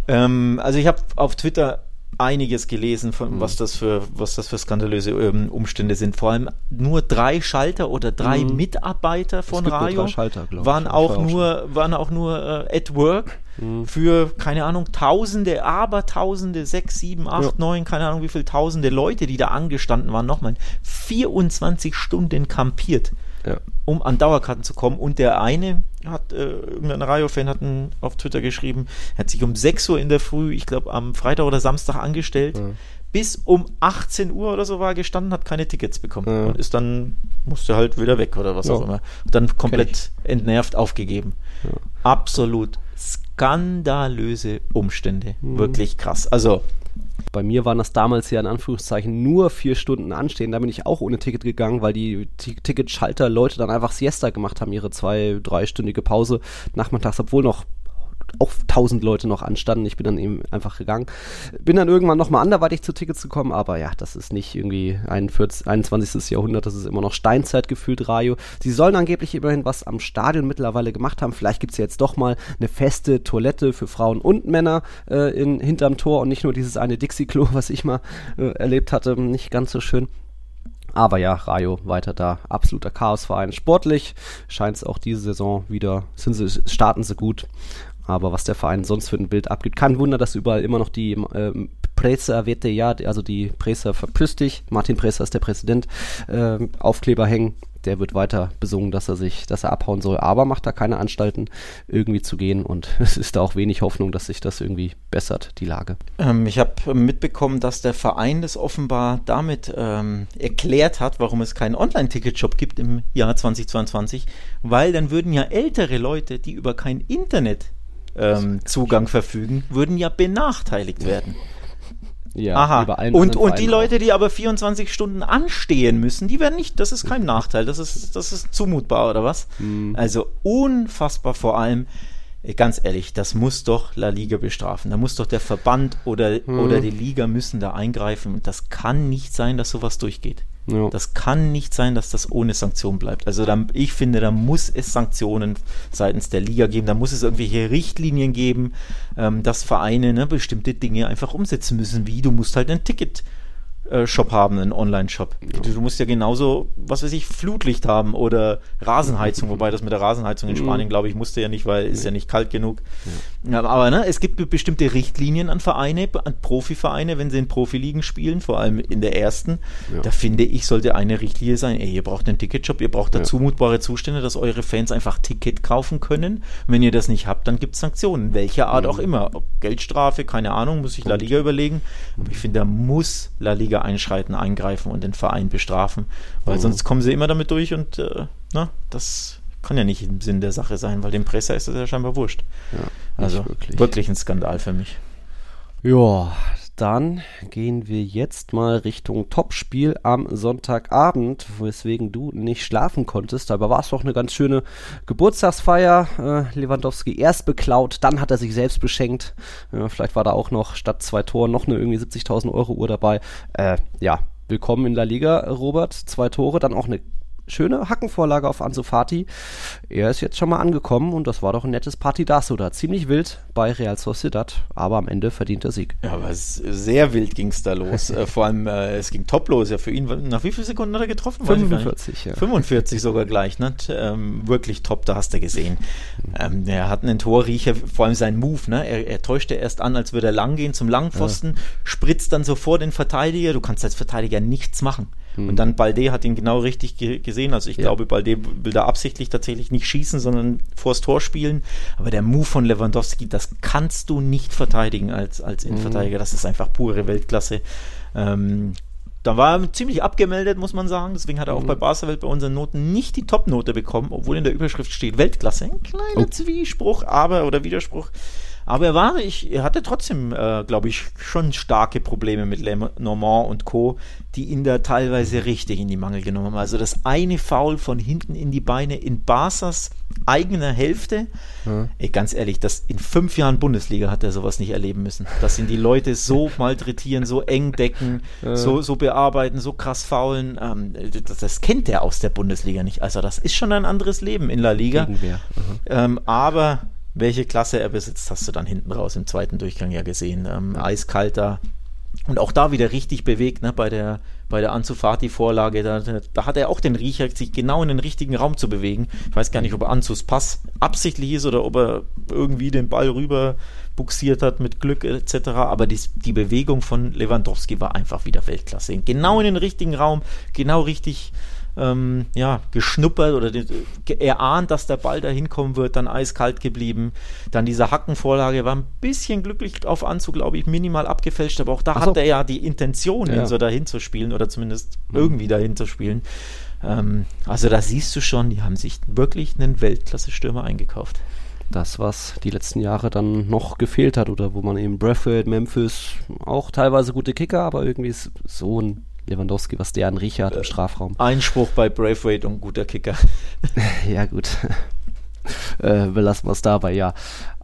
Ähm, also ich habe auf Twitter einiges gelesen, von, mhm. was, das für, was das für skandalöse ähm, Umstände sind. Vor allem nur drei Schalter oder drei mhm. Mitarbeiter von Rayo Schalter, waren, auch nur, waren auch nur äh, at work mhm. für, keine Ahnung, Tausende, aber Tausende, sechs, sieben, acht, ja. neun, keine Ahnung wie viele Tausende Leute, die da angestanden waren. Nochmal 24 Stunden kampiert ja. um an Dauerkarten zu kommen. Und der eine hat, äh, irgendein Rayo-Fan hat ein, auf Twitter geschrieben, hat sich um 6 Uhr in der Früh, ich glaube am Freitag oder Samstag angestellt, ja. bis um 18 Uhr oder so war gestanden, hat keine Tickets bekommen ja. und ist dann, musste halt wieder weg oder was auch immer. Und dann komplett entnervt aufgegeben. Absolut skandalöse Umstände. Mhm. Wirklich krass. Also bei mir waren das damals ja in Anführungszeichen nur vier Stunden anstehen. Da bin ich auch ohne Ticket gegangen, weil die Ticketschalter Leute dann einfach Siesta gemacht haben, ihre zwei, dreistündige Pause nachmittags, obwohl noch auch tausend Leute noch anstanden. Ich bin dann eben einfach gegangen. Bin dann irgendwann nochmal anderweitig zu Tickets gekommen, aber ja, das ist nicht irgendwie 41, 21. Jahrhundert, das ist immer noch Steinzeit gefühlt, Rayo. Sie sollen angeblich immerhin was am Stadion mittlerweile gemacht haben. Vielleicht gibt es jetzt doch mal eine feste Toilette für Frauen und Männer äh, in, hinterm Tor und nicht nur dieses eine Dixie-Klo, was ich mal äh, erlebt hatte. Nicht ganz so schön. Aber ja, Rayo weiter da. Absoluter Chaosverein. Sportlich scheint es auch diese Saison wieder, sind sie, starten sie gut. Aber was der Verein sonst für ein Bild abgibt, kein Wunder, dass überall immer noch die äh, Presa Vete ja, also die Presa verpiss dich, Martin Presa ist der Präsident, äh, Aufkleber hängen. Der wird weiter besungen, dass er sich, dass er abhauen soll, aber macht da keine Anstalten, irgendwie zu gehen und es ist da auch wenig Hoffnung, dass sich das irgendwie bessert, die Lage. Ähm, ich habe mitbekommen, dass der Verein das offenbar damit ähm, erklärt hat, warum es keinen Online-Ticket-Shop gibt im Jahr 2022, weil dann würden ja ältere Leute, die über kein Internet ähm, Zugang verfügen, würden ja benachteiligt werden. Ja, Aha. und, und die Leute, die aber 24 Stunden anstehen müssen, die werden nicht, das ist kein Nachteil, das ist, das ist zumutbar, oder was? Mhm. Also unfassbar vor allem, äh, ganz ehrlich, das muss doch La Liga bestrafen. Da muss doch der Verband oder, mhm. oder die Liga müssen da eingreifen. Und das kann nicht sein, dass sowas durchgeht. Ja. Das kann nicht sein, dass das ohne Sanktion bleibt. Also da, ich finde, da muss es Sanktionen seitens der Liga geben, da muss es irgendwelche Richtlinien geben, ähm, dass Vereine ne, bestimmte Dinge einfach umsetzen müssen, wie du musst halt ein Ticket Shop haben, einen Online-Shop. Ja. Du, du, musst ja genauso, was weiß ich, Flutlicht haben oder Rasenheizung, wobei das mit der Rasenheizung in mhm. Spanien, glaube ich, musste ja nicht, weil ist ja nicht kalt genug. Ja. Aber ne, es gibt bestimmte Richtlinien an Vereine, an Profivereine, wenn sie in Profiligen spielen, vor allem in der ersten. Ja. Da finde ich, sollte eine Richtlinie sein, ey, ihr braucht einen Ticketshop, ihr braucht da zumutbare Zustände, dass eure Fans einfach Ticket kaufen können. Und wenn ihr das nicht habt, dann gibt es Sanktionen, welcher Art mhm. auch immer. Ob Geldstrafe, keine Ahnung, muss sich La Liga überlegen. Aber ich finde, da muss La Liga Einschreiten, eingreifen und den Verein bestrafen, weil mhm. sonst kommen sie immer damit durch und äh, na, das kann ja nicht im Sinn der Sache sein, weil dem Presser ist das ja scheinbar wurscht. Ja, also wirklich. wirklich ein Skandal für mich. Ja, dann gehen wir jetzt mal Richtung Topspiel am Sonntagabend, weswegen du nicht schlafen konntest. Aber war es doch eine ganz schöne Geburtstagsfeier. Äh, Lewandowski erst beklaut, dann hat er sich selbst beschenkt. Äh, vielleicht war da auch noch statt zwei Toren noch eine irgendwie 70.000 Euro Uhr dabei. Äh, ja, willkommen in La Liga, Robert. Zwei Tore, dann auch eine schöne Hackenvorlage auf Ansu Fati. Er ist jetzt schon mal angekommen und das war doch ein nettes Partidaso da. Ziemlich wild bei Real Sociedad, aber am Ende verdient der Sieg. Ja, aber sehr wild ging es da los. äh, vor allem, äh, es ging top los ja für ihn. Nach wie vielen Sekunden hat er getroffen? 45, ja. 45 sogar gleich, ne? Ähm, wirklich top, da hast du gesehen. Ähm, er hat einen Torriecher, vor allem sein Move, ne? Er, er täuschte erst an, als würde er lang gehen zum Langpfosten, ja. spritzt dann so vor den Verteidiger. Du kannst als Verteidiger nichts machen. Mhm. Und dann Balde hat ihn genau richtig ge gesehen. Also ich ja. glaube, Balde will da absichtlich tatsächlich nicht schießen, sondern vors Tor spielen. Aber der Move von Lewandowski, das kannst du nicht verteidigen als, als Innenverteidiger. Mhm. Das ist einfach pure Weltklasse. Ähm, da war er ziemlich abgemeldet, muss man sagen. Deswegen hat er auch mhm. bei Barca-Welt bei unseren Noten nicht die Top-Note bekommen, obwohl in der Überschrift steht Weltklasse. Ein kleiner oh. Zwiespruch, aber oder Widerspruch. Aber er war, ich, er hatte trotzdem, äh, glaube ich, schon starke Probleme mit Le Normand und Co., die ihn da teilweise richtig in die Mangel genommen haben. Also das eine Foul von hinten in die Beine in Barsas eigener Hälfte. Mhm. Ey, ganz ehrlich, das in fünf Jahren Bundesliga hat er sowas nicht erleben müssen. Dass ihn die Leute so malträtieren, so eng decken, mhm. so, so bearbeiten, so krass faulen. Ähm, das, das, kennt er aus der Bundesliga nicht. Also das ist schon ein anderes Leben in La Liga. Mhm. Ähm, aber welche Klasse er besitzt, hast du dann hinten raus im zweiten Durchgang ja gesehen. Ähm, eiskalter und auch da wieder richtig bewegt, ne, bei der, bei der Anzufati-Vorlage. Da, da, hat er auch den Riecher, sich genau in den richtigen Raum zu bewegen. Ich weiß gar nicht, ob Anzus Pass absichtlich ist oder ob er irgendwie den Ball rüber buxiert hat mit Glück etc. Aber die, die Bewegung von Lewandowski war einfach wieder Weltklasse. Genau in den richtigen Raum, genau richtig ähm, ja, geschnuppert oder erahnt, dass der Ball da hinkommen wird, dann eiskalt geblieben. Dann diese Hackenvorlage war ein bisschen glücklich auf Anzug, glaube ich, minimal abgefälscht, aber auch da so. hat er ja die Intention, ja. ihn so dahin zu spielen oder zumindest mhm. irgendwie dahin zu spielen. Ähm, also da siehst du schon, die haben sich wirklich einen Weltklasse-Stürmer eingekauft das, was die letzten Jahre dann noch gefehlt hat oder wo man eben Bradford, Memphis, auch teilweise gute Kicker, aber irgendwie ist so ein Lewandowski, was der an Riecher hat im äh, Strafraum. Einspruch bei Braithwaite und guter Kicker. ja, gut. äh, belassen wir es dabei, ja.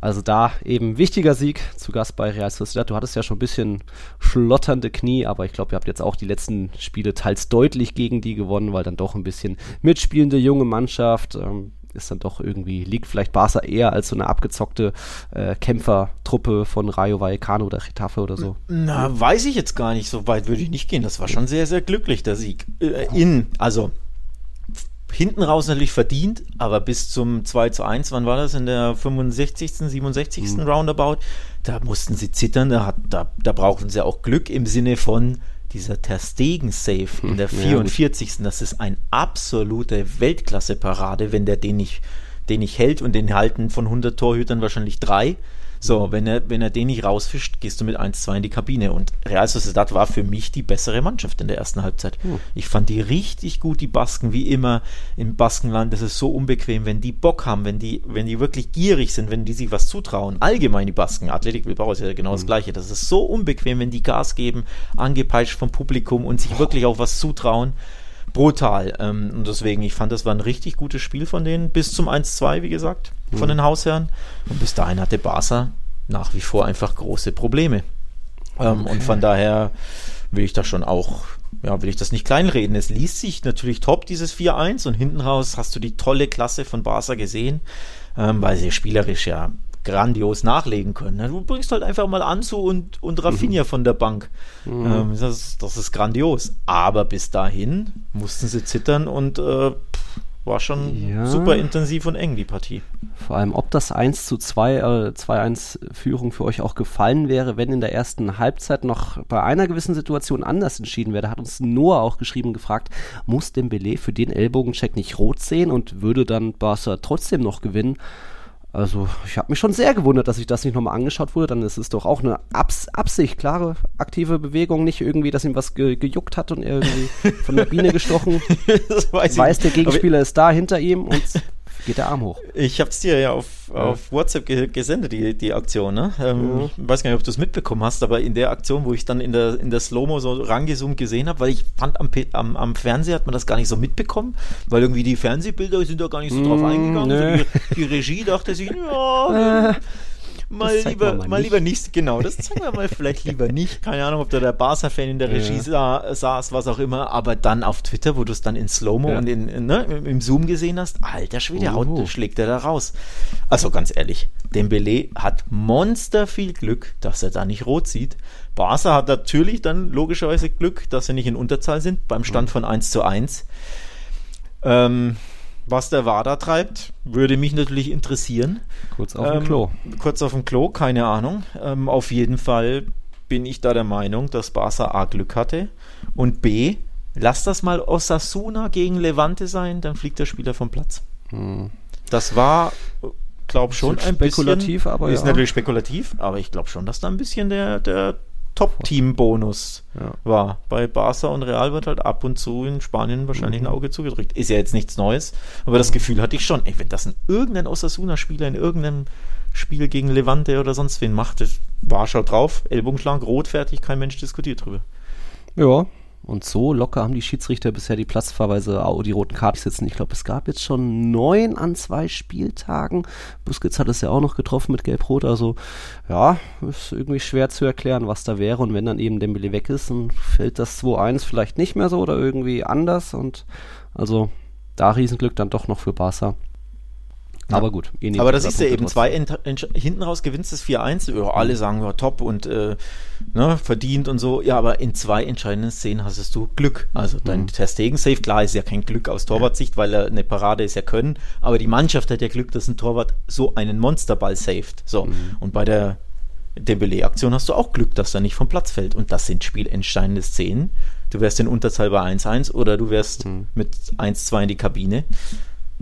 Also da eben wichtiger Sieg zu Gast bei Real Sociedad. Du hattest ja schon ein bisschen schlotternde Knie, aber ich glaube, ihr habt jetzt auch die letzten Spiele teils deutlich gegen die gewonnen, weil dann doch ein bisschen mitspielende junge Mannschaft. Ähm, ist dann doch irgendwie, liegt vielleicht Barca eher als so eine abgezockte äh, Kämpfertruppe von Rayo Vallecano oder Getafe oder so? Na, weiß ich jetzt gar nicht. So weit würde ich nicht gehen. Das war schon sehr, sehr glücklich, der Sieg. Äh, in, also hinten raus natürlich verdient, aber bis zum 2 zu 1, wann war das? In der 65., 67. Mhm. Roundabout, da mussten sie zittern, da, hat, da, da brauchten sie auch Glück im Sinne von, dieser Ter Stegen Save in der 44. Ja, das ist ein absolute Weltklasse-Parade, wenn der den nicht, den nicht hält und den halten von 100 Torhütern wahrscheinlich drei. So, wenn er, wenn er den nicht rausfischt, gehst du mit 1-2 in die Kabine. Und Real Sociedad war für mich die bessere Mannschaft in der ersten Halbzeit. Hm. Ich fand die richtig gut, die Basken, wie immer im Baskenland. Das ist so unbequem, wenn die Bock haben, wenn die, wenn die wirklich gierig sind, wenn die sich was zutrauen. Allgemein die Basken, Athletik Bilbao ist ja genau hm. das Gleiche. Das ist so unbequem, wenn die Gas geben, angepeitscht vom Publikum und sich wirklich auch was zutrauen brutal. Ähm, und deswegen, ich fand, das war ein richtig gutes Spiel von denen, bis zum 1-2, wie gesagt, von mhm. den Hausherren. Und bis dahin hatte Barca nach wie vor einfach große Probleme. Ähm, okay. Und von daher will ich da schon auch, ja, will ich das nicht kleinreden. Es liest sich natürlich top, dieses 4-1 und hinten raus hast du die tolle Klasse von Barca gesehen, ähm, weil sie spielerisch ja grandios nachlegen können. Du bringst halt einfach mal Anzu und, und Rafinha mhm. von der Bank. Mhm. Ähm, das, das, ist grandios. Aber bis dahin mussten sie zittern und äh, war schon ja. super intensiv und eng, die Partie. Vor allem, ob das 1 zu 2, äh, 2-1 Führung für euch auch gefallen wäre, wenn in der ersten Halbzeit noch bei einer gewissen Situation anders entschieden wäre. Da hat uns Noah auch geschrieben gefragt, muss Dembele für den Ellbogencheck nicht rot sehen und würde dann Barca trotzdem noch gewinnen? Also, ich habe mich schon sehr gewundert, dass ich das nicht nochmal angeschaut wurde. Dann ist es doch auch eine Abs Absicht, klare, aktive Bewegung, nicht irgendwie, dass ihm was ge gejuckt hat und er irgendwie von der Biene gestochen. das weiß, weiß der Gegenspieler ist da hinter ihm und geht der Arm hoch. Ich habe es dir ja auf, ja. auf WhatsApp ge gesendet, die, die Aktion. Ne? Ähm, ja. weiß gar nicht, ob du es mitbekommen hast, aber in der Aktion, wo ich dann in der, in der Slow-Mo so rangezoomt gesehen habe, weil ich fand, am, am, am Fernseher hat man das gar nicht so mitbekommen, weil irgendwie die Fernsehbilder sind da gar nicht so drauf mm, eingegangen. Also die, die, Regie dachte sich, ja, mal lieber, mal, mal lieber nicht. Genau, das zeigen wir mal vielleicht lieber nicht. Keine Ahnung, ob da der Barca-Fan in der Regie ja. saß, was auch immer. Aber dann auf Twitter, wo du es dann in Slow-Mo ja. und in, ne, im Zoom gesehen hast, alter Schwede, uh. schlägt er da raus. Also ganz ehrlich, Dembele hat monster viel Glück, dass er da nicht rot sieht. Barca hat natürlich dann logischerweise Glück, dass sie nicht in Unterzahl sind, beim Stand mhm. von 1 zu 1. Ähm, was der WADA treibt, würde mich natürlich interessieren. Kurz auf dem ähm, Klo. Kurz auf dem Klo, keine Ahnung. Ähm, auf jeden Fall bin ich da der Meinung, dass Barca A Glück hatte und B, lass das mal Osasuna gegen Levante sein, dann fliegt der Spieler vom Platz. Hm. Das war, glaube schon ein spekulativ, bisschen, aber ist ja. natürlich spekulativ, aber ich glaube schon, dass da ein bisschen der, der Top-Team-Bonus ja. war. Bei Barca und Real wird halt ab und zu in Spanien wahrscheinlich mhm. ein Auge zugedrückt. Ist ja jetzt nichts Neues, aber das Gefühl hatte ich schon, ey, wenn das ein irgendein Osasuna-Spieler in irgendeinem Spiel gegen Levante oder sonst wen macht, war schon drauf, Ellbogenschlag, rot, fertig, kein Mensch diskutiert drüber. Ja, und so locker haben die Schiedsrichter bisher die Platzverweise, die roten Karten sitzen. Ich glaube, es gab jetzt schon neun an zwei Spieltagen. Busquets hat es ja auch noch getroffen mit Gelb-Rot. Also ja, ist irgendwie schwer zu erklären, was da wäre. Und wenn dann eben Dembele weg ist, dann fällt das 2-1 vielleicht nicht mehr so oder irgendwie anders. Und also da Riesenglück dann doch noch für Barca. Aber gut. Aber das ist ja eben zwei, hinten raus gewinnst es 4-1. Ja, alle sagen, ja, top und äh, ne, verdient und so. Ja, aber in zwei entscheidenden Szenen hast du Glück. Also dein mhm. Testegen-Safe, klar, ist ja kein Glück aus Torwartsicht, weil er eine Parade ist ja können. Aber die Mannschaft hat ja Glück, dass ein Torwart so einen Monsterball saved. So. Mhm. Und bei der Dembele-Aktion hast du auch Glück, dass er nicht vom Platz fällt. Und das sind spielentscheidende Szenen. Du wärst in Unterzahl bei 1-1 oder du wärst mhm. mit 1-2 in die Kabine.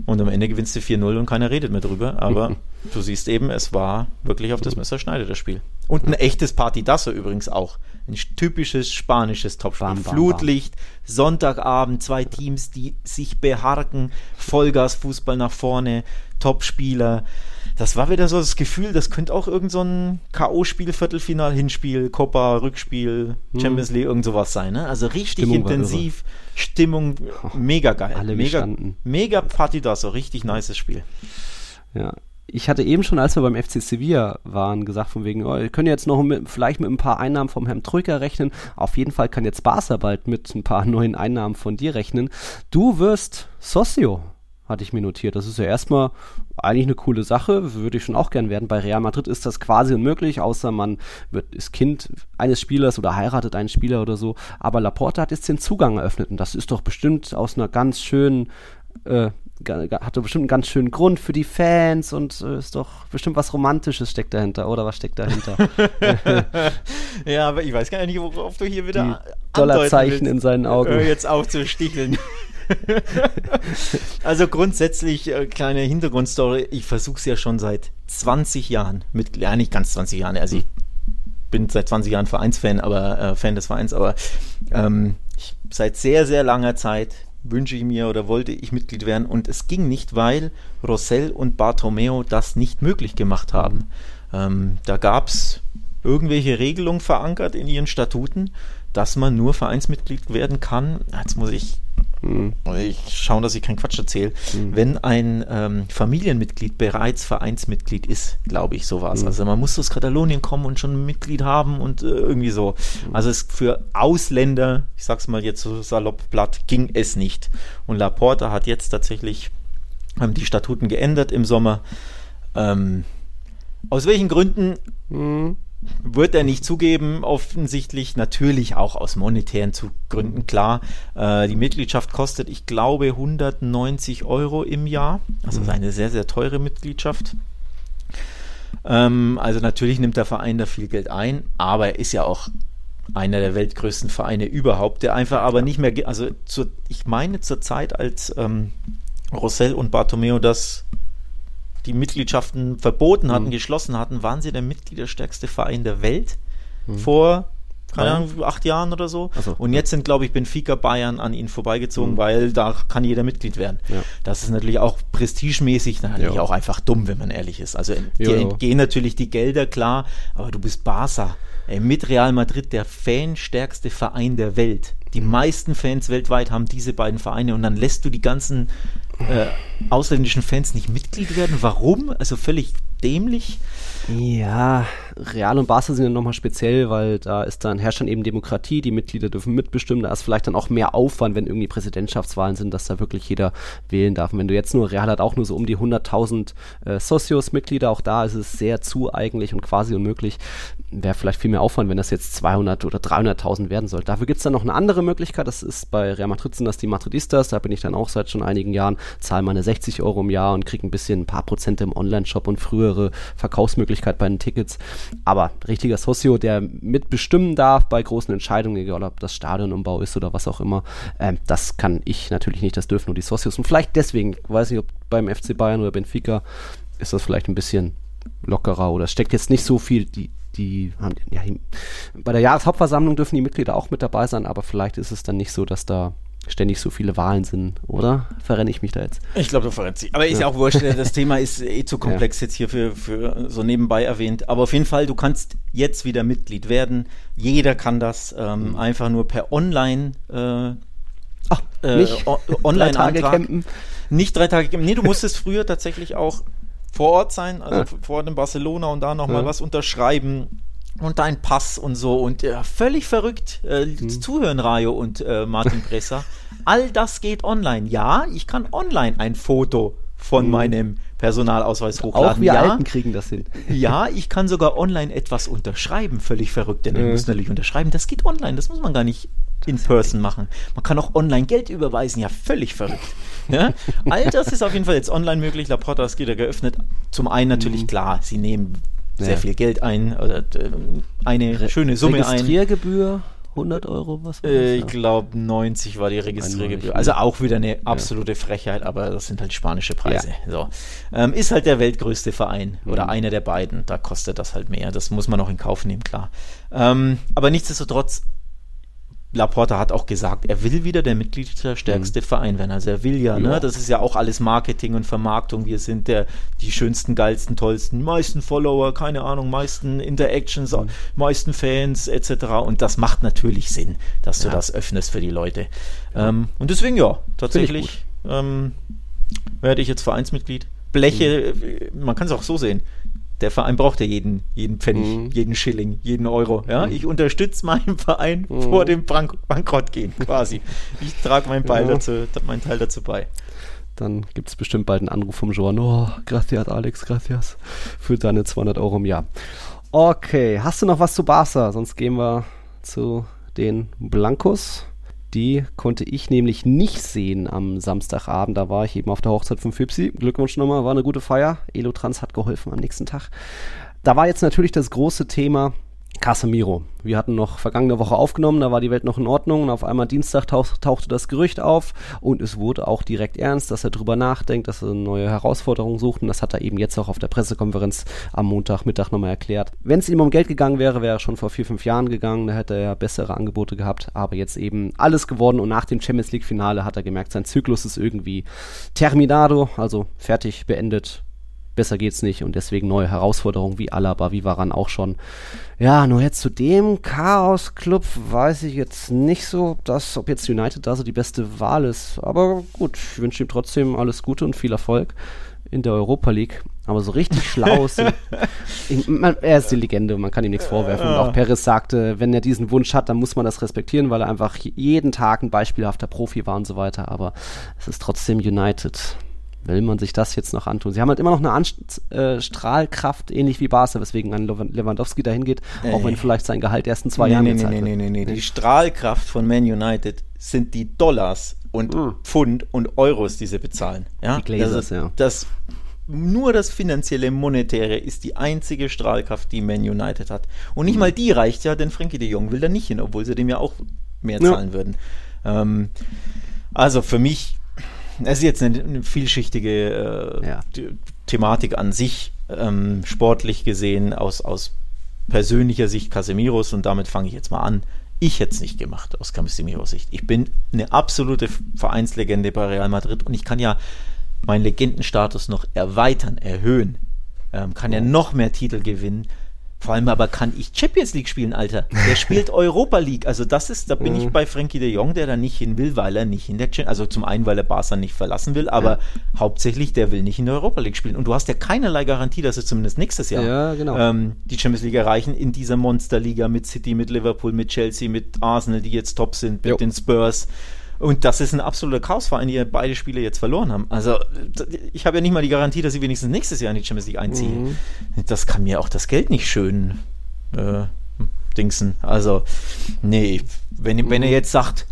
Und am Ende gewinnst du 4-0 und keiner redet mehr drüber. Aber du siehst eben, es war wirklich auf das Messer schneidet das Spiel. Und ein echtes Partidasso übrigens auch. Ein typisches spanisches Topspiel. Bam, bam, Flutlicht. Sonntagabend, zwei Teams, die sich beharken, Vollgas-Fußball nach vorne, Topspieler. Das war wieder so das Gefühl, das könnte auch irgend so ein K.O.-Spiel, Viertelfinal, Hinspiel, Copa, Rückspiel, hm. Champions League, irgend sowas sein. Ne? Also richtig Stimmung intensiv, Stimmung, mega geil. Alle mega, gestanden. mega Partidasso, richtig nices Spiel. Ja, ich hatte eben schon, als wir beim FC Sevilla waren, gesagt von wegen, oh, ihr könnt jetzt noch mit, vielleicht mit ein paar Einnahmen vom Herrn Trücker rechnen. Auf jeden Fall kann jetzt Barca bald mit ein paar neuen Einnahmen von dir rechnen. Du wirst Socio, hatte ich mir notiert. Das ist ja erstmal eigentlich eine coole Sache, würde ich schon auch gern werden. Bei Real Madrid ist das quasi unmöglich, außer man wird, ist Kind eines Spielers oder heiratet einen Spieler oder so. Aber Laporta hat jetzt den Zugang eröffnet und das ist doch bestimmt aus einer ganz schönen äh, hat doch bestimmt einen ganz schönen Grund für die Fans und äh, ist doch bestimmt was Romantisches steckt dahinter, oder was steckt dahinter? ja, aber ich weiß gar nicht, worauf du hier wieder die Dollarzeichen in seinen Augen. Äh, jetzt auch zu sticheln. also grundsätzlich, äh, kleine Hintergrundstory, ich versuche es ja schon seit 20 Jahren, mit, ja nicht ganz 20 Jahren, also ich bin seit 20 Jahren Vereinsfan, aber äh, Fan des Vereins, aber ähm, ich, seit sehr, sehr langer Zeit wünsche ich mir oder wollte ich Mitglied werden und es ging nicht, weil Rossell und Bartomeo das nicht möglich gemacht haben. Ähm, da gab es irgendwelche Regelungen verankert in ihren Statuten, dass man nur Vereinsmitglied werden kann. Jetzt muss ich mhm. ich schaue, dass ich keinen Quatsch erzähle, mhm. wenn ein ähm, Familienmitglied bereits Vereinsmitglied ist, glaube ich, so war es. Mhm. Also man muss aus Katalonien kommen und schon ein Mitglied haben und äh, irgendwie so. Mhm. Also es für Ausländer, ich sag's mal jetzt so salopp platt, ging es nicht. Und Laporta hat jetzt tatsächlich ähm, die Statuten geändert im Sommer. Ähm, aus welchen Gründen? Wird er nicht zugeben, offensichtlich natürlich auch aus monetären Gründen, klar. Äh, die Mitgliedschaft kostet, ich glaube, 190 Euro im Jahr. Also mhm. eine sehr, sehr teure Mitgliedschaft. Ähm, also natürlich nimmt der Verein da viel Geld ein, aber er ist ja auch einer der weltgrößten Vereine überhaupt, der einfach aber nicht mehr, also zur, ich meine zur Zeit, als ähm, Rossell und Bartomeo das die Mitgliedschaften verboten hatten, mhm. geschlossen hatten, waren sie der mitgliederstärkste Verein der Welt mhm. vor keine Ahnung, acht Jahren oder so. so. Und jetzt sind, glaube ich, Benfica Bayern an ihnen vorbeigezogen, mhm. weil da kann jeder Mitglied werden. Ja. Das ist natürlich auch prestigemäßig, natürlich ja. auch einfach dumm, wenn man ehrlich ist. Also dir entgehen natürlich die Gelder, klar, aber du bist Barca. Ey, mit Real Madrid der fanstärkste Verein der Welt. Die mhm. meisten Fans weltweit haben diese beiden Vereine und dann lässt du die ganzen äh, ausländischen Fans nicht Mitglied werden. Warum? Also völlig dämlich. Ja, Real und Barca sind ja nochmal speziell, weil da ist dann, herrscht dann eben Demokratie, die Mitglieder dürfen mitbestimmen, da ist vielleicht dann auch mehr Aufwand, wenn irgendwie Präsidentschaftswahlen sind, dass da wirklich jeder wählen darf. Und wenn du jetzt nur, Real hat auch nur so um die 100.000 äh, Socios-Mitglieder, auch da ist es sehr zu eigentlich und quasi unmöglich. Wäre vielleicht viel mehr Aufwand, wenn das jetzt 200 oder 300.000 werden soll. Dafür gibt es dann noch eine andere Möglichkeit, das ist bei Real Madrid sind das die Madridistas, da bin ich dann auch seit schon einigen Jahren, zahle meine 60 Euro im Jahr und kriege ein bisschen, ein paar Prozente im Online-Shop und frühere Verkaufsmöglichkeit bei den Tickets. Aber richtiger Socio, der mitbestimmen darf bei großen Entscheidungen, egal ob das Stadionumbau ist oder was auch immer, äh, das kann ich natürlich nicht, das dürfen nur die Socios. Und vielleicht deswegen, weiß ich, ob beim FC Bayern oder Benfica ist das vielleicht ein bisschen lockerer oder steckt jetzt nicht so viel, die, die haben, ja, bei der Jahreshauptversammlung dürfen die Mitglieder auch mit dabei sein, aber vielleicht ist es dann nicht so, dass da ständig so viele Wahlen sind, oder? Verrenne ich mich da jetzt? Ich glaube, du verrennst dich. Aber ist ja auch wurscht, das Thema ist eh zu komplex ja. jetzt hier für, für so nebenbei erwähnt. Aber auf jeden Fall, du kannst jetzt wieder Mitglied werden. Jeder kann das ähm, mhm. einfach nur per Online äh, Ach, äh, nicht online drei Tage campen. Nicht drei Tage campen. Nee, du musstest früher tatsächlich auch vor Ort sein, also ah. vor Ort in Barcelona und da nochmal ja. was unterschreiben und dein Pass und so und ja, völlig verrückt. Äh, mhm. Zuhören, Rayo und äh, Martin Presser. All das geht online. Ja, ich kann online ein Foto von mhm. meinem Personalausweis hochladen. Auch wir ja, Alten kriegen das hin. Ja, ich kann sogar online etwas unterschreiben. Völlig verrückt, denn mhm. müssen natürlich unterschreiben. Das geht online, das muss man gar nicht in person machen. Man kann auch online Geld überweisen. Ja, völlig verrückt. Ja? All das ist auf jeden Fall jetzt online möglich. Laporta ist wieder geöffnet. Zum einen natürlich mhm. klar, sie nehmen sehr ja. viel Geld ein, oder äh, eine Re schöne Summe ein. Registriergebühr? 100 Euro, was war äh, Ich glaube 90 war die Registriergebühr. Also auch wieder eine absolute ja. Frechheit, aber das sind halt spanische Preise. Ja. So. Ähm, ist halt der weltgrößte Verein mhm. oder einer der beiden. Da kostet das halt mehr. Das muss man auch in Kauf nehmen, klar. Ähm, aber nichtsdestotrotz Laporta hat auch gesagt, er will wieder der mitgliederstärkste mhm. Verein werden. Also er will ja, ne? Das ist ja auch alles Marketing und Vermarktung. Wir sind der die schönsten, geilsten, tollsten, meisten Follower, keine Ahnung, meisten Interactions, mhm. meisten Fans etc. Und das macht natürlich Sinn, dass du ja. das öffnest für die Leute. Ähm, und deswegen ja, tatsächlich ähm, werde ich jetzt Vereinsmitglied. Bleche, mhm. man kann es auch so sehen der Verein braucht ja jeden, jeden Pfennig, mhm. jeden Schilling, jeden Euro. Ja? Mhm. Ich unterstütze meinen Verein mhm. vor dem Bank Bankrott gehen, quasi. ich trage meinen, ja. dazu, meinen Teil dazu bei. Dann gibt es bestimmt bald einen Anruf vom Joan. Oh, gracias, Alex, gracias. Für deine 200 Euro im Jahr. Okay, hast du noch was zu Barca? Sonst gehen wir zu den Blancos. Die konnte ich nämlich nicht sehen am Samstagabend. Da war ich eben auf der Hochzeit von Fipsi. Glückwunsch nochmal, war eine gute Feier. Elotrans hat geholfen am nächsten Tag. Da war jetzt natürlich das große Thema Casemiro. Wir hatten noch vergangene Woche aufgenommen, da war die Welt noch in Ordnung und auf einmal Dienstag tauch, tauchte das Gerücht auf und es wurde auch direkt ernst, dass er drüber nachdenkt, dass er eine neue Herausforderung sucht und das hat er eben jetzt auch auf der Pressekonferenz am Montagmittag nochmal erklärt. Wenn es ihm um Geld gegangen wäre, wäre er schon vor vier, fünf Jahren gegangen, da hätte er bessere Angebote gehabt, aber jetzt eben alles geworden und nach dem Champions League Finale hat er gemerkt, sein Zyklus ist irgendwie terminado, also fertig, beendet, besser geht's nicht und deswegen neue Herausforderungen wie Alaba, wie Varan auch schon. Ja, nur jetzt zu dem Chaos-Club weiß ich jetzt nicht so, dass, ob jetzt United da so die beste Wahl ist. Aber gut, ich wünsche ihm trotzdem alles Gute und viel Erfolg in der Europa League. Aber so richtig schlau ist er ist die Legende, man kann ihm nichts vorwerfen. Und auch Perez sagte, wenn er diesen Wunsch hat, dann muss man das respektieren, weil er einfach jeden Tag ein beispielhafter Profi war und so weiter. Aber es ist trotzdem United. Will man sich das jetzt noch antun? Sie haben halt immer noch eine Anst äh, Strahlkraft, ähnlich wie Barca, weswegen ein Lewandowski dahin geht, äh, auch wenn vielleicht sein Gehalt erst in zwei nee, Jahren nee, nee, nee, nee, nee, nee. Die Strahlkraft von Man United sind die Dollars und mhm. Pfund und Euros, die sie bezahlen. Ja? Die Glazers, das, ja. Das nur das finanzielle, monetäre ist die einzige Strahlkraft, die Man United hat. Und nicht mhm. mal die reicht ja, denn Frankie de Jong will da nicht hin, obwohl sie dem ja auch mehr zahlen ja. würden. Ähm, also für mich, es ist jetzt eine, eine vielschichtige äh, ja. Thematik an sich, ähm, sportlich gesehen, aus, aus persönlicher Sicht Casemiros und damit fange ich jetzt mal an. Ich hätte es nicht gemacht aus Casemiros Sicht. Ich bin eine absolute Vereinslegende bei Real Madrid und ich kann ja meinen Legendenstatus noch erweitern, erhöhen. Ähm, kann ja noch mehr Titel gewinnen. Vor allem aber kann ich Champions League spielen, Alter. Der spielt Europa League. Also das ist, da bin mhm. ich bei Frankie de Jong, der da nicht hin will, weil er nicht in der Champions Also zum einen, weil er Barca nicht verlassen will, aber ja. hauptsächlich, der will nicht in der Europa League spielen. Und du hast ja keinerlei Garantie, dass sie zumindest nächstes Jahr ja, genau. ähm, die Champions League erreichen in dieser Monsterliga mit City, mit Liverpool, mit Chelsea, mit Arsenal, die jetzt top sind, mit jo. den Spurs. Und das ist ein absoluter Chaosverein, die beide Spiele jetzt verloren haben. Also ich habe ja nicht mal die Garantie, dass sie wenigstens nächstes Jahr in die Champions League einziehen. Mhm. Das kann mir auch das Geld nicht schön äh, dingsen. Also, nee, wenn, mhm. wenn er jetzt sagt,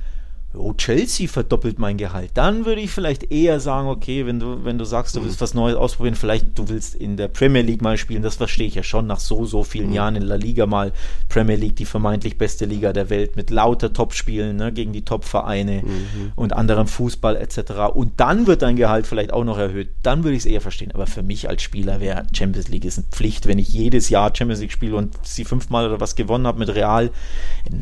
oh, Chelsea verdoppelt mein Gehalt, dann würde ich vielleicht eher sagen, okay, wenn du, wenn du sagst, du willst was Neues ausprobieren, vielleicht du willst in der Premier League mal spielen, das verstehe ich ja schon nach so, so vielen mhm. Jahren in La Liga mal. Premier League, die vermeintlich beste Liga der Welt, mit lauter Topspielen ne, gegen die Top-Vereine mhm. und anderem Fußball etc. Und dann wird dein Gehalt vielleicht auch noch erhöht. Dann würde ich es eher verstehen. Aber für mich als Spieler wäre Champions League ist eine Pflicht, wenn ich jedes Jahr Champions League spiele und sie fünfmal oder was gewonnen habe mit Real,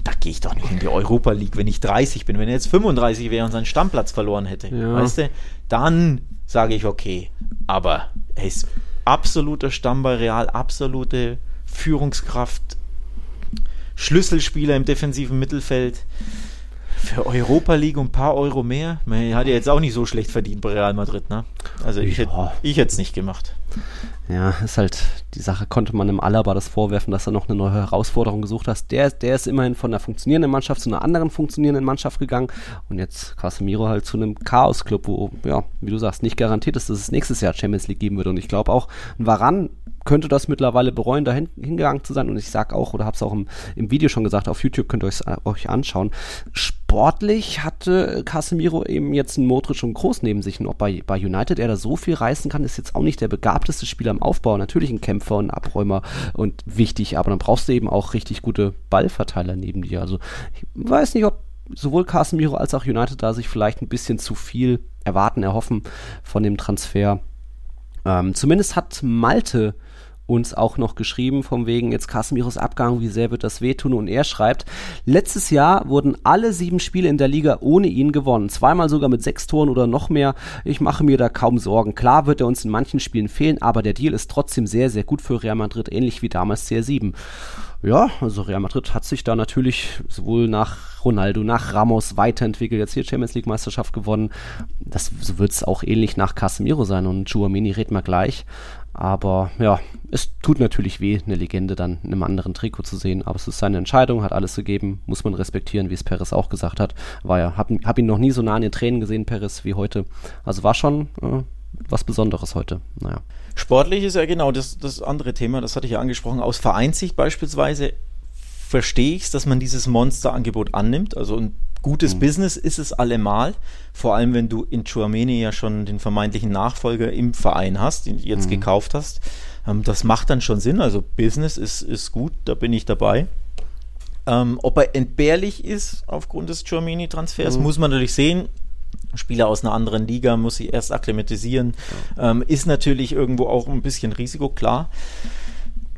da gehe ich doch nicht in die Europa League, wenn ich 30 bin. Wenn jetzt 35 wäre und seinen Stammplatz verloren hätte, ja. weißt du, dann sage ich okay. Aber er ist absoluter Stamm bei Real, absolute Führungskraft, Schlüsselspieler im defensiven Mittelfeld. Für Europa League und ein paar Euro mehr. Man hat ja jetzt auch nicht so schlecht verdient bei Real Madrid, ne? Also ich, ja. hätte es nicht gemacht. Ja, ist halt die Sache, konnte man im Alaba das vorwerfen, dass er noch eine neue Herausforderung gesucht hat. Der, der ist immerhin von einer funktionierenden Mannschaft zu einer anderen funktionierenden Mannschaft gegangen und jetzt Casemiro halt zu einem Chaos-Club, wo, ja, wie du sagst, nicht garantiert ist, dass es nächstes Jahr Champions League geben wird. Und ich glaube auch, ein Varan könnte das mittlerweile bereuen, da hingegangen zu sein. Und ich sage auch, oder habe es auch im, im, Video schon gesagt, auf YouTube könnt ihr euch, euch anschauen. Sportlich hatte Casemiro eben jetzt einen Modric und Groß neben sich. Und ob bei, bei United er da so viel reißen kann, ist jetzt auch nicht der begabteste Spieler im Aufbau. Natürlich ein Kämpfer und ein Abräumer und wichtig, aber dann brauchst du eben auch richtig gute Ballverteiler neben dir. Also ich weiß nicht, ob sowohl Casemiro als auch United da sich vielleicht ein bisschen zu viel erwarten, erhoffen von dem Transfer. Ähm, zumindest hat Malte uns auch noch geschrieben, vom wegen jetzt Casemiros Abgang, wie sehr wird das wehtun? Und er schreibt, letztes Jahr wurden alle sieben Spiele in der Liga ohne ihn gewonnen. Zweimal sogar mit sechs Toren oder noch mehr. Ich mache mir da kaum Sorgen. Klar wird er uns in manchen Spielen fehlen, aber der Deal ist trotzdem sehr, sehr gut für Real Madrid, ähnlich wie damals CR7. Ja, also Real Madrid hat sich da natürlich sowohl nach Ronaldo, nach Ramos weiterentwickelt, jetzt hier Champions League Meisterschaft gewonnen. Das wird es auch ähnlich nach Casemiro sein und Chuamini redet mal gleich. Aber ja, es tut natürlich weh, eine Legende dann in einem anderen Trikot zu sehen. Aber es ist seine Entscheidung, hat alles gegeben, muss man respektieren, wie es Perez auch gesagt hat. War ja, hab, hab ihn noch nie so nah an den Tränen gesehen, Perez, wie heute. Also war schon äh, was Besonderes heute. Naja. Sportlich ist ja genau das, das andere Thema, das hatte ich ja angesprochen. Aus Vereinssicht beispielsweise verstehe ich es, dass man dieses Monsterangebot annimmt. Also ein Gutes mhm. Business ist es allemal, vor allem wenn du in Chuameni ja schon den vermeintlichen Nachfolger im Verein hast, den du jetzt mhm. gekauft hast. Ähm, das macht dann schon Sinn, also Business ist, ist gut, da bin ich dabei. Ähm, ob er entbehrlich ist aufgrund des Chuameni-Transfers, mhm. muss man natürlich sehen. Spieler aus einer anderen Liga muss sich erst akklimatisieren, ähm, ist natürlich irgendwo auch ein bisschen Risiko, klar.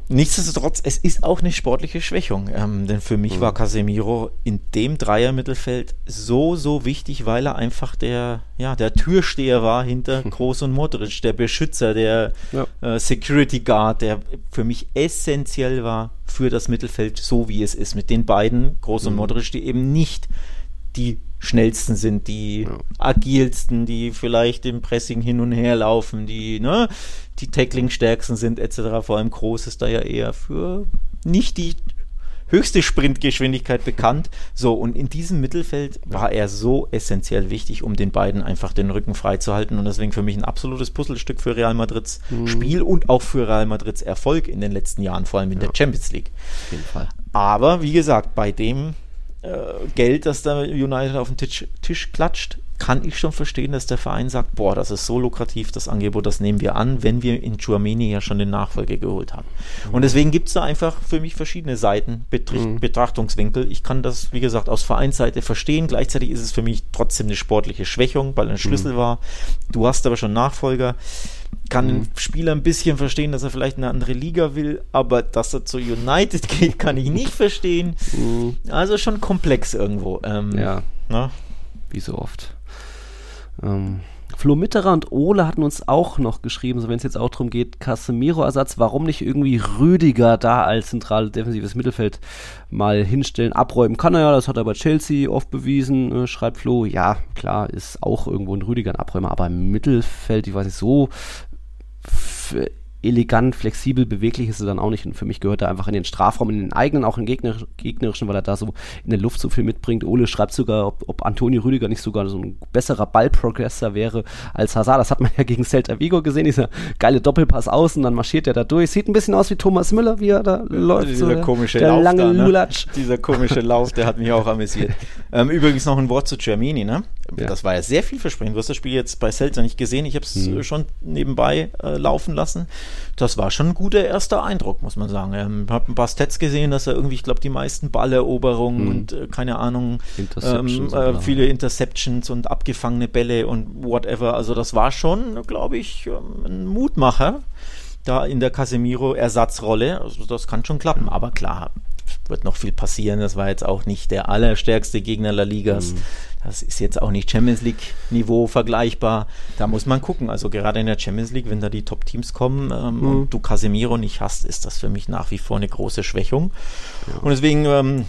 Nichtsdestotrotz, es ist auch eine sportliche Schwächung, ähm, denn für mich mhm. war Casemiro in dem Dreier-Mittelfeld so, so wichtig, weil er einfach der, ja, der Türsteher war hinter Groß und Modric, der Beschützer, der ja. äh, Security Guard, der für mich essentiell war für das Mittelfeld, so wie es ist, mit den beiden, Groß mhm. und Modric, die eben nicht die schnellsten sind, die ja. agilsten, die vielleicht im Pressing hin und her laufen, die, ne, die Tackling-stärksten sind, etc. Vor allem Groß ist da ja eher für nicht die höchste Sprintgeschwindigkeit bekannt. So, und in diesem Mittelfeld war er so essentiell wichtig, um den beiden einfach den Rücken freizuhalten. Und deswegen für mich ein absolutes Puzzlestück für Real Madrids mhm. Spiel und auch für Real Madrids Erfolg in den letzten Jahren, vor allem in ja. der Champions League. Auf jeden Fall. Aber wie gesagt, bei dem Geld, das da United auf den Tisch, Tisch klatscht, kann ich schon verstehen, dass der Verein sagt, boah, das ist so lukrativ, das Angebot, das nehmen wir an, wenn wir in Chuameni ja schon den Nachfolger geholt haben. Mhm. Und deswegen gibt es da einfach für mich verschiedene Seiten, Betricht, mhm. Betrachtungswinkel. Ich kann das, wie gesagt, aus Vereinsseite verstehen. Gleichzeitig ist es für mich trotzdem eine sportliche Schwächung, weil ein Schlüssel mhm. war. Du hast aber schon Nachfolger kann mhm. den Spieler ein bisschen verstehen, dass er vielleicht eine andere Liga will, aber dass er zu United geht, kann ich nicht verstehen. Mhm. Also schon komplex irgendwo. Ähm, ja. Na? Wie so oft. Ähm, Flo Mitterer und Ole hatten uns auch noch geschrieben, so wenn es jetzt auch darum geht, Casemiro-Ersatz, warum nicht irgendwie Rüdiger da als zentrales defensives Mittelfeld mal hinstellen, abräumen kann er ja, das hat er bei Chelsea oft bewiesen, äh, schreibt Flo. Ja, klar, ist auch irgendwo ein Rüdiger ein Abräumer, aber im Mittelfeld, ich weiß nicht, so elegant, flexibel, beweglich ist er dann auch nicht. Und für mich gehört er einfach in den Strafraum, in den eigenen, auch in Gegner, gegnerischen, weil er da so in der Luft so viel mitbringt. Ole schreibt sogar, ob, ob Antonio Rüdiger nicht sogar so ein besserer Ballprogresser wäre als Hazard. Das hat man ja gegen Celta Vigo gesehen, dieser geile Doppelpass außen, dann marschiert er da durch. Sieht ein bisschen aus wie Thomas Müller, wie er da läuft. Dieser so, komische der Lauf lange da, ne? Dieser komische Lauf, der hat mich auch amüsiert. ähm, übrigens noch ein Wort zu Germini, ne? Ja. Das war ja sehr vielversprechend. Du hast das Spiel jetzt bei Celta nicht gesehen. Ich habe es hm. schon nebenbei äh, laufen lassen. Das war schon ein guter erster Eindruck, muss man sagen. Ich ähm, habe ein paar Stats gesehen, dass er irgendwie, ich glaube, die meisten Balleroberungen hm. und äh, keine Ahnung, ähm, äh, viele Interceptions und abgefangene Bälle und whatever. Also das war schon, glaube ich, ähm, ein Mutmacher da in der Casemiro-Ersatzrolle. Also das kann schon klappen. Aber klar, wird noch viel passieren. Das war jetzt auch nicht der allerstärkste Gegner La Ligas. Mhm. Das ist jetzt auch nicht Champions League-Niveau vergleichbar. Da muss man gucken. Also gerade in der Champions League, wenn da die Top-Teams kommen ähm, mhm. und du Casemiro nicht hast, ist das für mich nach wie vor eine große Schwächung. Ja. Und deswegen ähm,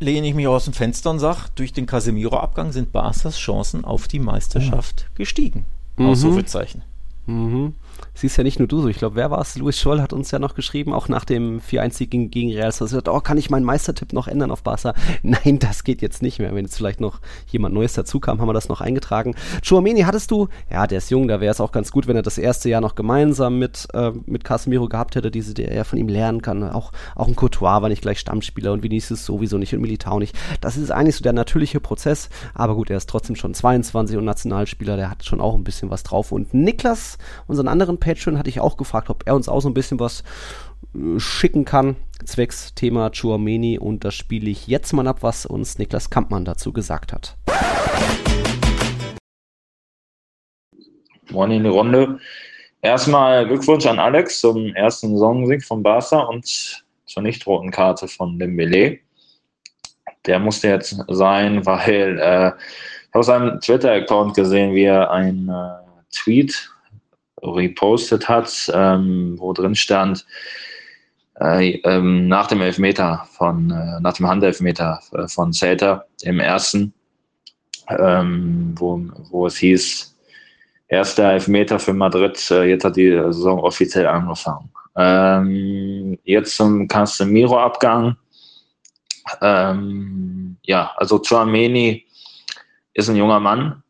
lehne ich mich aus dem Fenster und sage, durch den Casemiro-Abgang sind Barca's Chancen auf die Meisterschaft mhm. gestiegen. Mhm. Ausrufezeichen. Mhm siehst ja nicht nur du so. Ich glaube, wer war es? Louis Scholl hat uns ja noch geschrieben, auch nach dem 4-1-Sieg gegen, gegen Real Sociedad, oh, kann ich meinen Meistertipp noch ändern auf Barca? Nein, das geht jetzt nicht mehr. Wenn jetzt vielleicht noch jemand Neues dazu kam, haben wir das noch eingetragen. Chouameni hattest du? Ja, der ist jung, da wäre es auch ganz gut, wenn er das erste Jahr noch gemeinsam mit, äh, mit Casemiro gehabt hätte, diese, der er von ihm lernen kann. Auch, auch ein Courtois war nicht gleich Stammspieler und Vinicius sowieso nicht und Militao nicht. Das ist eigentlich so der natürliche Prozess, aber gut, er ist trotzdem schon 22 und Nationalspieler, der hat schon auch ein bisschen was drauf. Und Niklas, unseren anderen Patreon hatte ich auch gefragt, ob er uns auch so ein bisschen was äh, schicken kann, zwecks Thema Chuameni und das spiele ich jetzt mal ab, was uns Niklas Kampmann dazu gesagt hat. Moin in die Runde. Erstmal Glückwunsch an Alex zum ersten Saisonsieg von Barca und zur nicht roten Karte von Dembele. Der musste jetzt sein, weil äh, ich habe seinem Twitter-Account gesehen, wie er ein äh, Tweet repostet hat, ähm, wo drin stand, äh, ähm, nach dem Elfmeter von, äh, nach dem Handelfmeter äh, von Celta im ersten, ähm, wo, wo es hieß, erster Elfmeter für Madrid, äh, jetzt hat die Saison offiziell angefangen. Ähm, jetzt zum Casemiro-Abgang. Ähm, ja, also Chouameni ist ein junger Mann,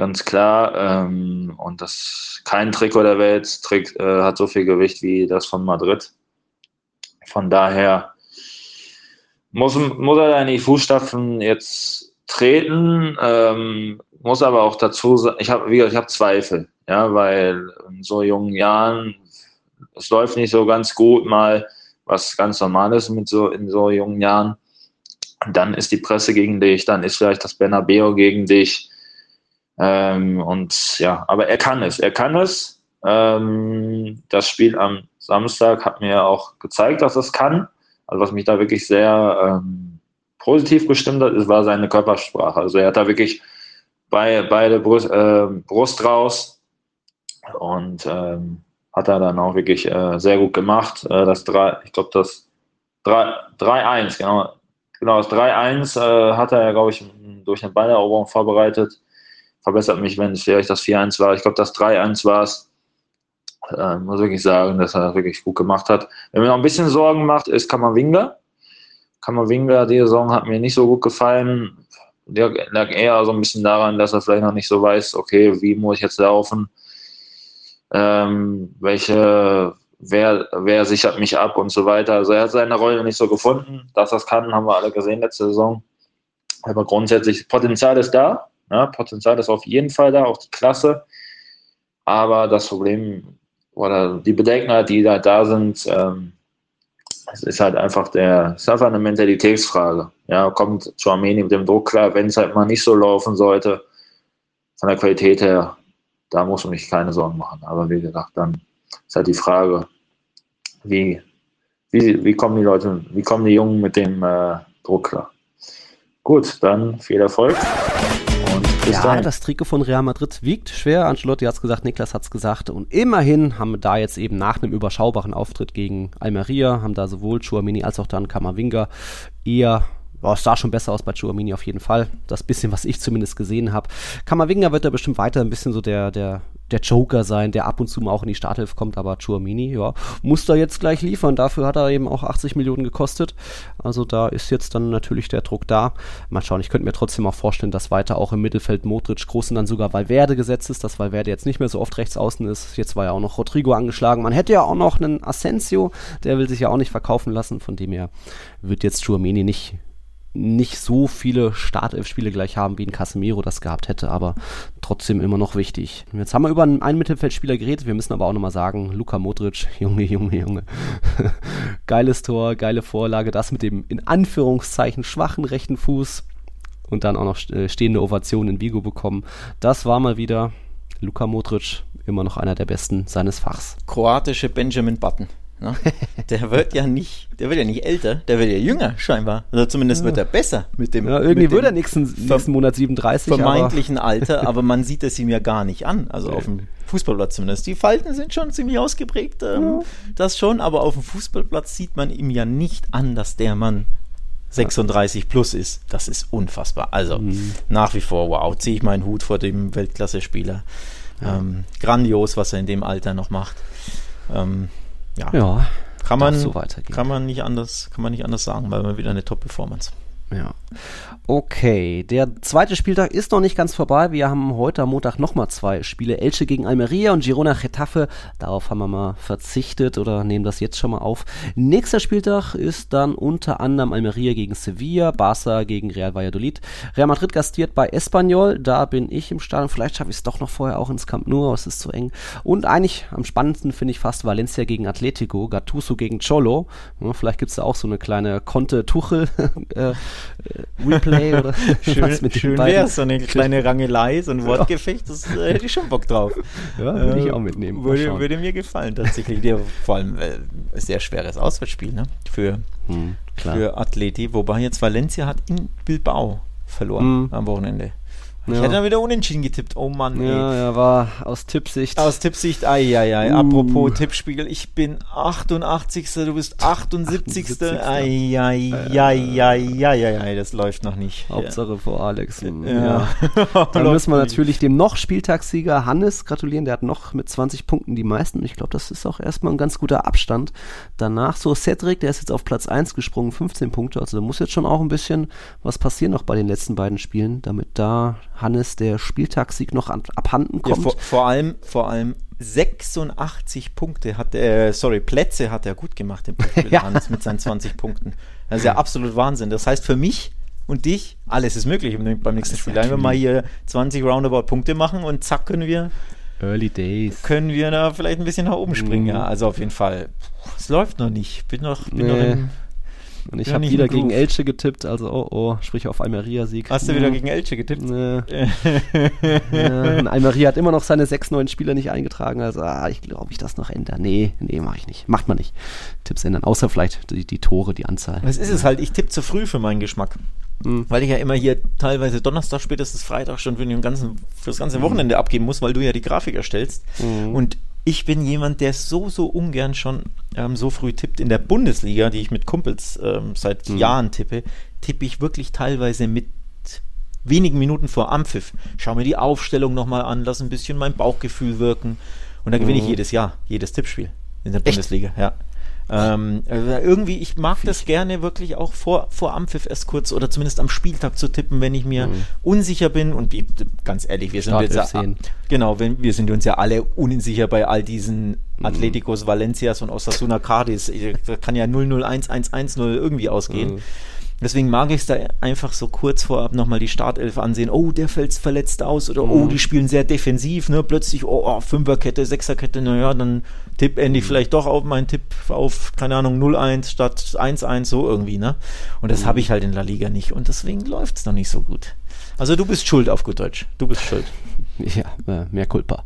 ganz klar. Ähm, und das kein Trikot der Welt trägt, äh, hat so viel Gewicht wie das von Madrid. Von daher muss, muss er in die Fußstapfen jetzt treten, ähm, muss aber auch dazu sagen, ich habe habe Zweifel, ja, weil in so jungen Jahren es läuft nicht so ganz gut mal, was ganz normal ist mit so in so jungen Jahren. Dann ist die Presse gegen dich, dann ist vielleicht das Bernabeo gegen dich ähm, und ja, aber er kann es. Er kann es. Ähm, das Spiel am Samstag hat mir auch gezeigt, dass es kann. Also was mich da wirklich sehr ähm, positiv gestimmt hat, war seine Körpersprache. Also er hat da wirklich bei, beide Brust, äh, Brust raus und ähm, hat er dann auch wirklich äh, sehr gut gemacht. Äh, das 3, ich glaube, das 3-1, genau. Genau, das 3-1 äh, hat er, glaube ich, durch eine Balleroberung vorbereitet. Verbessert mich, wenn es vielleicht das 4-1 war. Ich glaube, das 3-1 war es. Äh, muss wirklich sagen, dass er das wirklich gut gemacht hat. Wenn mir noch ein bisschen Sorgen macht, ist Kammerwinger. Kammerwinger, die Saison hat mir nicht so gut gefallen. Der lag eher so ein bisschen daran, dass er vielleicht noch nicht so weiß, okay, wie muss ich jetzt laufen? Ähm, welche, wer, wer sichert mich ab und so weiter. Also er hat seine Rolle nicht so gefunden. Dass es kann, haben wir alle gesehen letzte Saison. Aber grundsätzlich, Potenzial ist da. Ja, Potenzial ist auf jeden Fall da, auch die Klasse. Aber das Problem oder die Bedenken, die da, da sind, ähm, es ist halt einfach der, ist einfach eine Mentalitätsfrage. Ja, kommt zu Armenien mit dem Druck klar, wenn es halt mal nicht so laufen sollte, von der Qualität her, da muss man sich keine Sorgen machen. Aber wie gesagt, dann ist halt die Frage, wie, wie, wie kommen die Leute, wie kommen die Jungen mit dem äh, Druck klar? Gut, dann viel Erfolg. Ja, dahin. das Trikot von Real Madrid wiegt schwer. Ancelotti hat es gesagt, Niklas hat es gesagt. Und immerhin haben wir da jetzt eben nach einem überschaubaren Auftritt gegen Almeria, haben da sowohl Chuamini als auch dann Kamavinga eher es sah schon besser aus bei Chuamini auf jeden Fall. Das bisschen, was ich zumindest gesehen habe. Kamavinga wird da bestimmt weiter ein bisschen so der, der der Joker sein, der ab und zu mal auch in die Startelf kommt, aber Chuamini, ja, muss da jetzt gleich liefern. Dafür hat er eben auch 80 Millionen gekostet. Also da ist jetzt dann natürlich der Druck da. Mal schauen, ich könnte mir trotzdem auch vorstellen, dass weiter auch im Mittelfeld Modric groß und dann sogar Valverde gesetzt ist, dass Valverde jetzt nicht mehr so oft rechts außen ist. Jetzt war ja auch noch Rodrigo angeschlagen. Man hätte ja auch noch einen Asensio, der will sich ja auch nicht verkaufen lassen. Von dem her wird jetzt Chuamini nicht nicht so viele Startelf-Spiele gleich haben, wie ein Casemiro das gehabt hätte, aber trotzdem immer noch wichtig. Jetzt haben wir über einen Mittelfeldspieler geredet, wir müssen aber auch nochmal sagen, Luka Modric, Junge, Junge, Junge. Geiles Tor, geile Vorlage, das mit dem in Anführungszeichen schwachen rechten Fuß und dann auch noch äh, stehende Ovation in Vigo bekommen. Das war mal wieder Luka Modric, immer noch einer der besten seines Fachs. Kroatische Benjamin Button. Ne? Der wird ja nicht, der wird ja nicht älter, der wird ja jünger scheinbar. Oder zumindest ja. wird er besser mit dem. Ja, irgendwie mit wird er nächsten, nächsten Monat 37. Vermeintlichen aber Alter, aber man sieht es ihm ja gar nicht an. Also auf dem Fußballplatz zumindest. Die Falten sind schon ziemlich ausgeprägt, ähm, ja. das schon, aber auf dem Fußballplatz sieht man ihm ja nicht an, dass der Mann 36 plus ist. Das ist unfassbar. Also mhm. nach wie vor, wow, ziehe ich meinen Hut vor dem Weltklasse-Spieler. Ähm, grandios, was er in dem Alter noch macht. Ähm, ja, ja kann man so weitergehen. Kann man nicht anders, kann man nicht anders sagen, weil man wieder eine Top-Performance. Ja. Okay, der zweite Spieltag ist noch nicht ganz vorbei. Wir haben heute am Montag nochmal zwei Spiele. Elche gegen Almeria und Girona Getafe. Darauf haben wir mal verzichtet oder nehmen das jetzt schon mal auf. Nächster Spieltag ist dann unter anderem Almeria gegen Sevilla, Barça gegen Real Valladolid. Real Madrid gastiert bei Espanyol. Da bin ich im Stadion. Vielleicht schaffe ich es doch noch vorher auch ins Camp Nou, aber es ist zu eng. Und eigentlich am spannendsten finde ich fast Valencia gegen Atletico, Gattuso gegen Cholo. Vielleicht gibt es da auch so eine kleine Conte-Tuchel äh, Replay Rangelei oder schön, was mit schön wäre so eine kleine Rangelei, so ein Wortgefecht, das äh, hätte ich schon Bock drauf. Ja, würde äh, ich auch mitnehmen. Würde, würde, mir gefallen, tatsächlich. Der, vor allem äh, sehr schweres Auswärtsspiel ne? für, hm, für Atleti, wobei jetzt Valencia hat in Bilbao verloren hm. am Wochenende. Ich ja. hätte dann wieder unentschieden getippt. Oh Mann, ey. Ja, ja, war aus Tippsicht. Aus Tippsicht, ai, ai, ai. Uh. Apropos Tippspiegel, ich bin 88. Du bist 78. 78. Ai, ai, ai, ai, ai, ai, das läuft noch nicht. Hauptsache ja. vor Alex. Ja. ja. Dann müssen wir natürlich dem noch Spieltagssieger Hannes gratulieren. Der hat noch mit 20 Punkten die meisten. Ich glaube, das ist auch erstmal ein ganz guter Abstand. Danach so Cedric, der ist jetzt auf Platz 1 gesprungen, 15 Punkte. Also da muss jetzt schon auch ein bisschen was passieren noch bei den letzten beiden Spielen, damit da Hannes der Spieltagssieg noch an, abhanden kommt. Ja, vor, vor, allem, vor allem 86 Punkte hat er, sorry, Plätze hat er gut gemacht im Spiel ja. Hannes mit seinen 20 Punkten. Das ist ja absolut Wahnsinn. Das heißt für mich und dich, alles ist möglich beim nächsten Spiel. Wenn wir mal hier 20 Roundabout Punkte machen und zack können wir Early Days. Können wir da vielleicht ein bisschen nach oben springen, mm. ja. Also auf jeden Fall. Es läuft noch nicht. Bin noch, bin nee. noch im Und ich Ja, habe wieder gegen Elche getippt, also oh oh, sprich auf Almeria-Sieg. Hast du wieder gegen Elche getippt? Nee. ja, und Almeria hat immer noch seine sechs neuen Spieler nicht eingetragen, also ah, ich glaube, ich das noch ändern. Nee, nee, mache ich nicht. Macht man nicht. Tipps ändern, außer vielleicht die, die Tore, die Anzahl. Das ist es halt, ich tippe zu früh für meinen Geschmack. Mhm. Weil ich ja immer hier teilweise Donnerstag, spätestens Freitag schon für, den ganzen, für das ganze Wochenende abgeben muss, weil du ja die Grafik erstellst. Mhm. Und ich bin jemand, der so, so ungern schon ähm, so früh tippt. In der Bundesliga, die ich mit Kumpels ähm, seit Mhm. Jahren tippe, tippe ich wirklich teilweise mit wenigen Minuten vor Ampfiff. Schau mir die Aufstellung nochmal an, lass ein bisschen mein Bauchgefühl wirken. Und da gewinne ich Mhm. jedes Jahr, jedes Tippspiel in der Bundesliga, ja. Ähm, also irgendwie, ich mag das gerne wirklich auch vor, vor Ampfiff erst kurz oder zumindest am Spieltag zu tippen, wenn ich mir Mhm. unsicher bin. Und wie, ganz ehrlich, wir sind Startelf jetzt ja, genau, wenn, wir sind uns ja alle unsicher bei all diesen Mhm. Atleticos, Valencias und Osasuna Cardis. Da kann ja 0-0-1, 1-1-0 irgendwie ausgehen. Mhm. Deswegen mag ich es da einfach so kurz vorab nochmal die Startelf ansehen. Oh, der fällt verletzt aus oder oh, die spielen sehr defensiv, ne? Plötzlich, oh, oh Fünferkette, Sechserkette, naja, dann tipp endlich vielleicht doch auf meinen Tipp auf, keine Ahnung, 0-1 statt 1-1, so irgendwie, ne? Und das habe ich halt in La Liga nicht und deswegen läuft es noch nicht so gut. Also du bist schuld auf gut Deutsch. Du bist schuld. Ja, äh, mehr Culpa.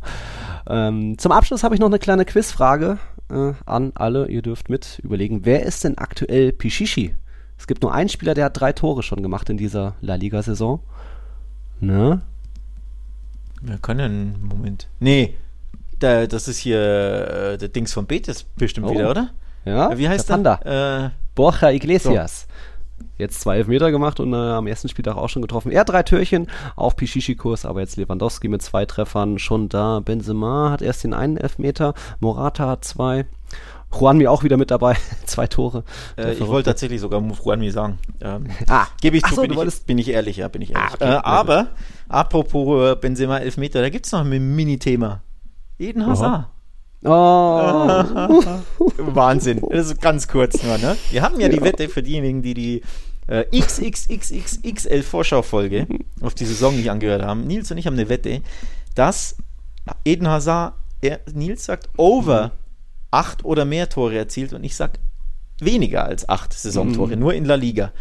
Ähm, zum Abschluss habe ich noch eine kleine Quizfrage äh, an alle. Ihr dürft mit überlegen, wer ist denn aktuell Pichichi? Es gibt nur einen Spieler, der hat drei Tore schon gemacht in dieser La Liga-Saison. Ne? Wir können Moment. Nee, da, das ist hier äh, der Dings von Betis bestimmt Oh. wieder, oder? Ja, Wie heißt der der? Äh, Borja Iglesias. Jetzt zwei Elfmeter gemacht und äh, am ersten Spieltag auch schon getroffen. Er drei Türchen auf Pichichi-Kurs, aber jetzt Lewandowski mit zwei Treffern schon da. Benzema hat erst den einen Elfmeter, Morata hat zwei. Juanmi auch wieder mit dabei, zwei Tore. Äh, ich wollte tatsächlich sogar Juanmi sagen. Ähm, Ah, Gebe ich zu, so, bin, ich, bin ich ehrlich, ja, bin ich ehrlich. Ah, okay, äh, aber, apropos äh, Benzema Elfmeter, da gibt es noch ein Mini-Thema. Eden Hazard. Oh. Wahnsinn. Das ist ganz kurz nur, ne? Wir haben ja die Wette für diejenigen, die die äh, XXXXXL Vorschau-Folge auf die Saison nicht angehört haben. Nils und ich haben eine Wette, dass Eden Hazard, er, Nils sagt, over acht oder mehr Tore erzielt und ich sag weniger als acht Saisontore, nur in La Liga.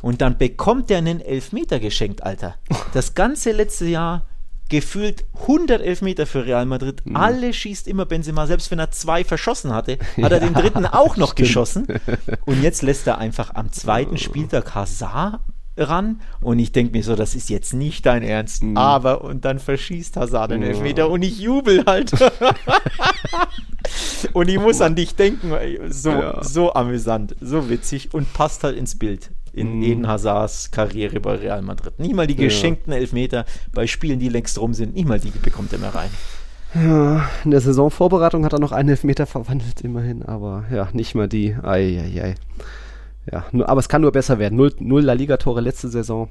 Und dann bekommt er einen Elfmeter geschenkt, Alter. Das ganze letzte Jahr gefühlt 100 Elfmeter für Real Madrid. Alle schießt immer Benzema. Selbst wenn er zwei verschossen hatte, hat er den dritten auch noch geschossen. Und jetzt lässt er einfach am zweiten Spieltag Hazard ran und ich denke mir so, das ist jetzt nicht dein Ernst, aber und dann verschießt Hazard den Elfmeter und ich jubel halt. und ich muss an dich denken, so, Ja. so amüsant, so witzig und passt halt ins Bild in Eden Hazards Karriere bei Real Madrid. Nicht mal die geschenkten Elfmeter bei Spielen, die längst rum sind, nicht mal die bekommt er mehr rein. Ja, in der Saisonvorbereitung hat er noch einen Elfmeter verwandelt, immerhin, aber ja, nicht mal die. Eieiei. Ja, nur, aber es kann nur besser werden. Null, null La Liga-Tore letzte Saison.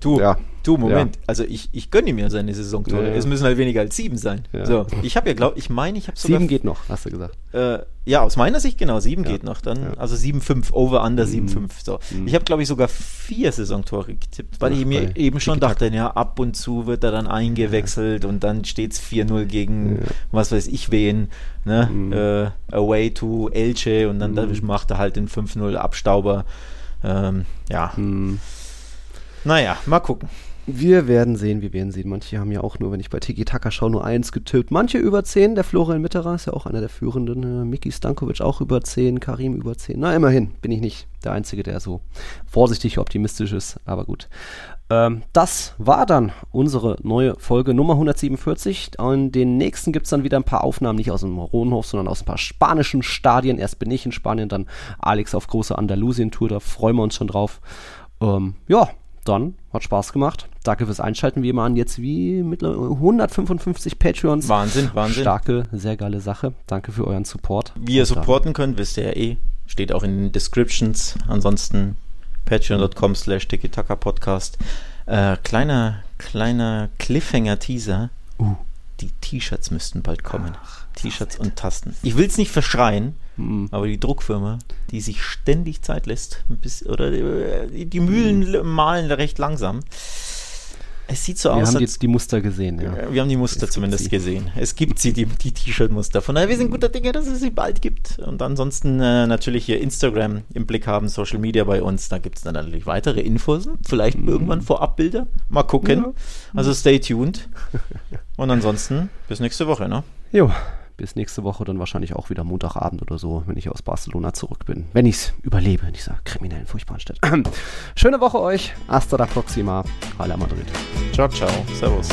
Du, Ja. du, Moment. Also ich, ich gönne mir seine Saisontore. Ja, ja. Es müssen halt weniger als sieben sein. Ja. So, ich habe ja glaub, ich meine, ich habe sogar Sieben geht noch, hast du gesagt. Äh, ja, aus meiner Sicht genau, sieben Ja. geht noch. Dann, Ja. Mhm. Also 7-5, over, under 7-5. So. Ich habe, glaube ich, sogar vier Saisontore getippt, weil Ach, ich mir eben schon dachte, ja, ab und zu wird er dann eingewechselt und dann steht es 4-0 gegen was weiß ich wen, ne? Mhm. Äh, away to Elche und dann dadurch macht er halt den 5-0 Abstauber. Ähm, ja, Hm. Naja, mal gucken. Wir werden sehen, wir werden sehen. Manche haben ja auch nur, wenn ich bei Tiki Taka schaue, nur eins getippt. Manche über 10. Der Florian Mitterer ist ja auch einer der führenden. Äh, Miki Stankovic auch über 10. Karim über 10. Na, immerhin bin ich nicht der Einzige, der so vorsichtig optimistisch ist. Aber gut. Ähm, das war dann unsere neue Folge Nummer 147. In den nächsten gibt es dann wieder ein paar Aufnahmen, nicht aus dem Rohnhof, sondern aus ein paar spanischen Stadien. Erst bin ich in Spanien, dann Alex auf große Andalusien-Tour. Da freuen wir uns schon drauf. Ähm, ja, dann hat Spaß gemacht. Danke fürs Einschalten. Wir machen jetzt wie mittlerweile 155 Patreons. Wahnsinn, Wahnsinn. Starke, sehr geile Sache. Danke für euren Support. Wie ihr dann- supporten könnt, wisst ihr ja eh. Steht auch in den Descriptions. Ansonsten patreon.com slash Podcast. Äh, kleiner, kleiner Cliffhanger-Teaser. Uh. Die T-Shirts müssten bald kommen. T-Shirts und Tasten. Ich will es nicht verschreien, Hm. aber die Druckfirma, die sich ständig Zeit lässt, bis, oder äh, die, die Mühlen Hm. malen recht langsam. Es sieht so Wir aus, haben als jetzt die Muster gesehen, ja. Wir haben die Muster Es zumindest gesehen. Es gibt sie, die, die T-Shirt-Muster. Von daher, wir sind guter Dinge, dass es sie bald gibt. Und ansonsten äh, natürlich hier Instagram im Blick haben, Social Media bei uns. Da gibt es dann natürlich weitere Infos. Vielleicht Mhm. irgendwann Vorabbilder. Mal gucken. Also stay tuned. Und ansonsten bis nächste Woche, ne? Jo, bis nächste Woche, dann wahrscheinlich auch wieder Montagabend oder so, wenn ich aus Barcelona zurück bin. Wenn ich es überlebe in dieser kriminellen, furchtbaren Stadt. Schöne Woche euch. Hasta la próxima. Hala Madrid. Ciao, ciao. Servus.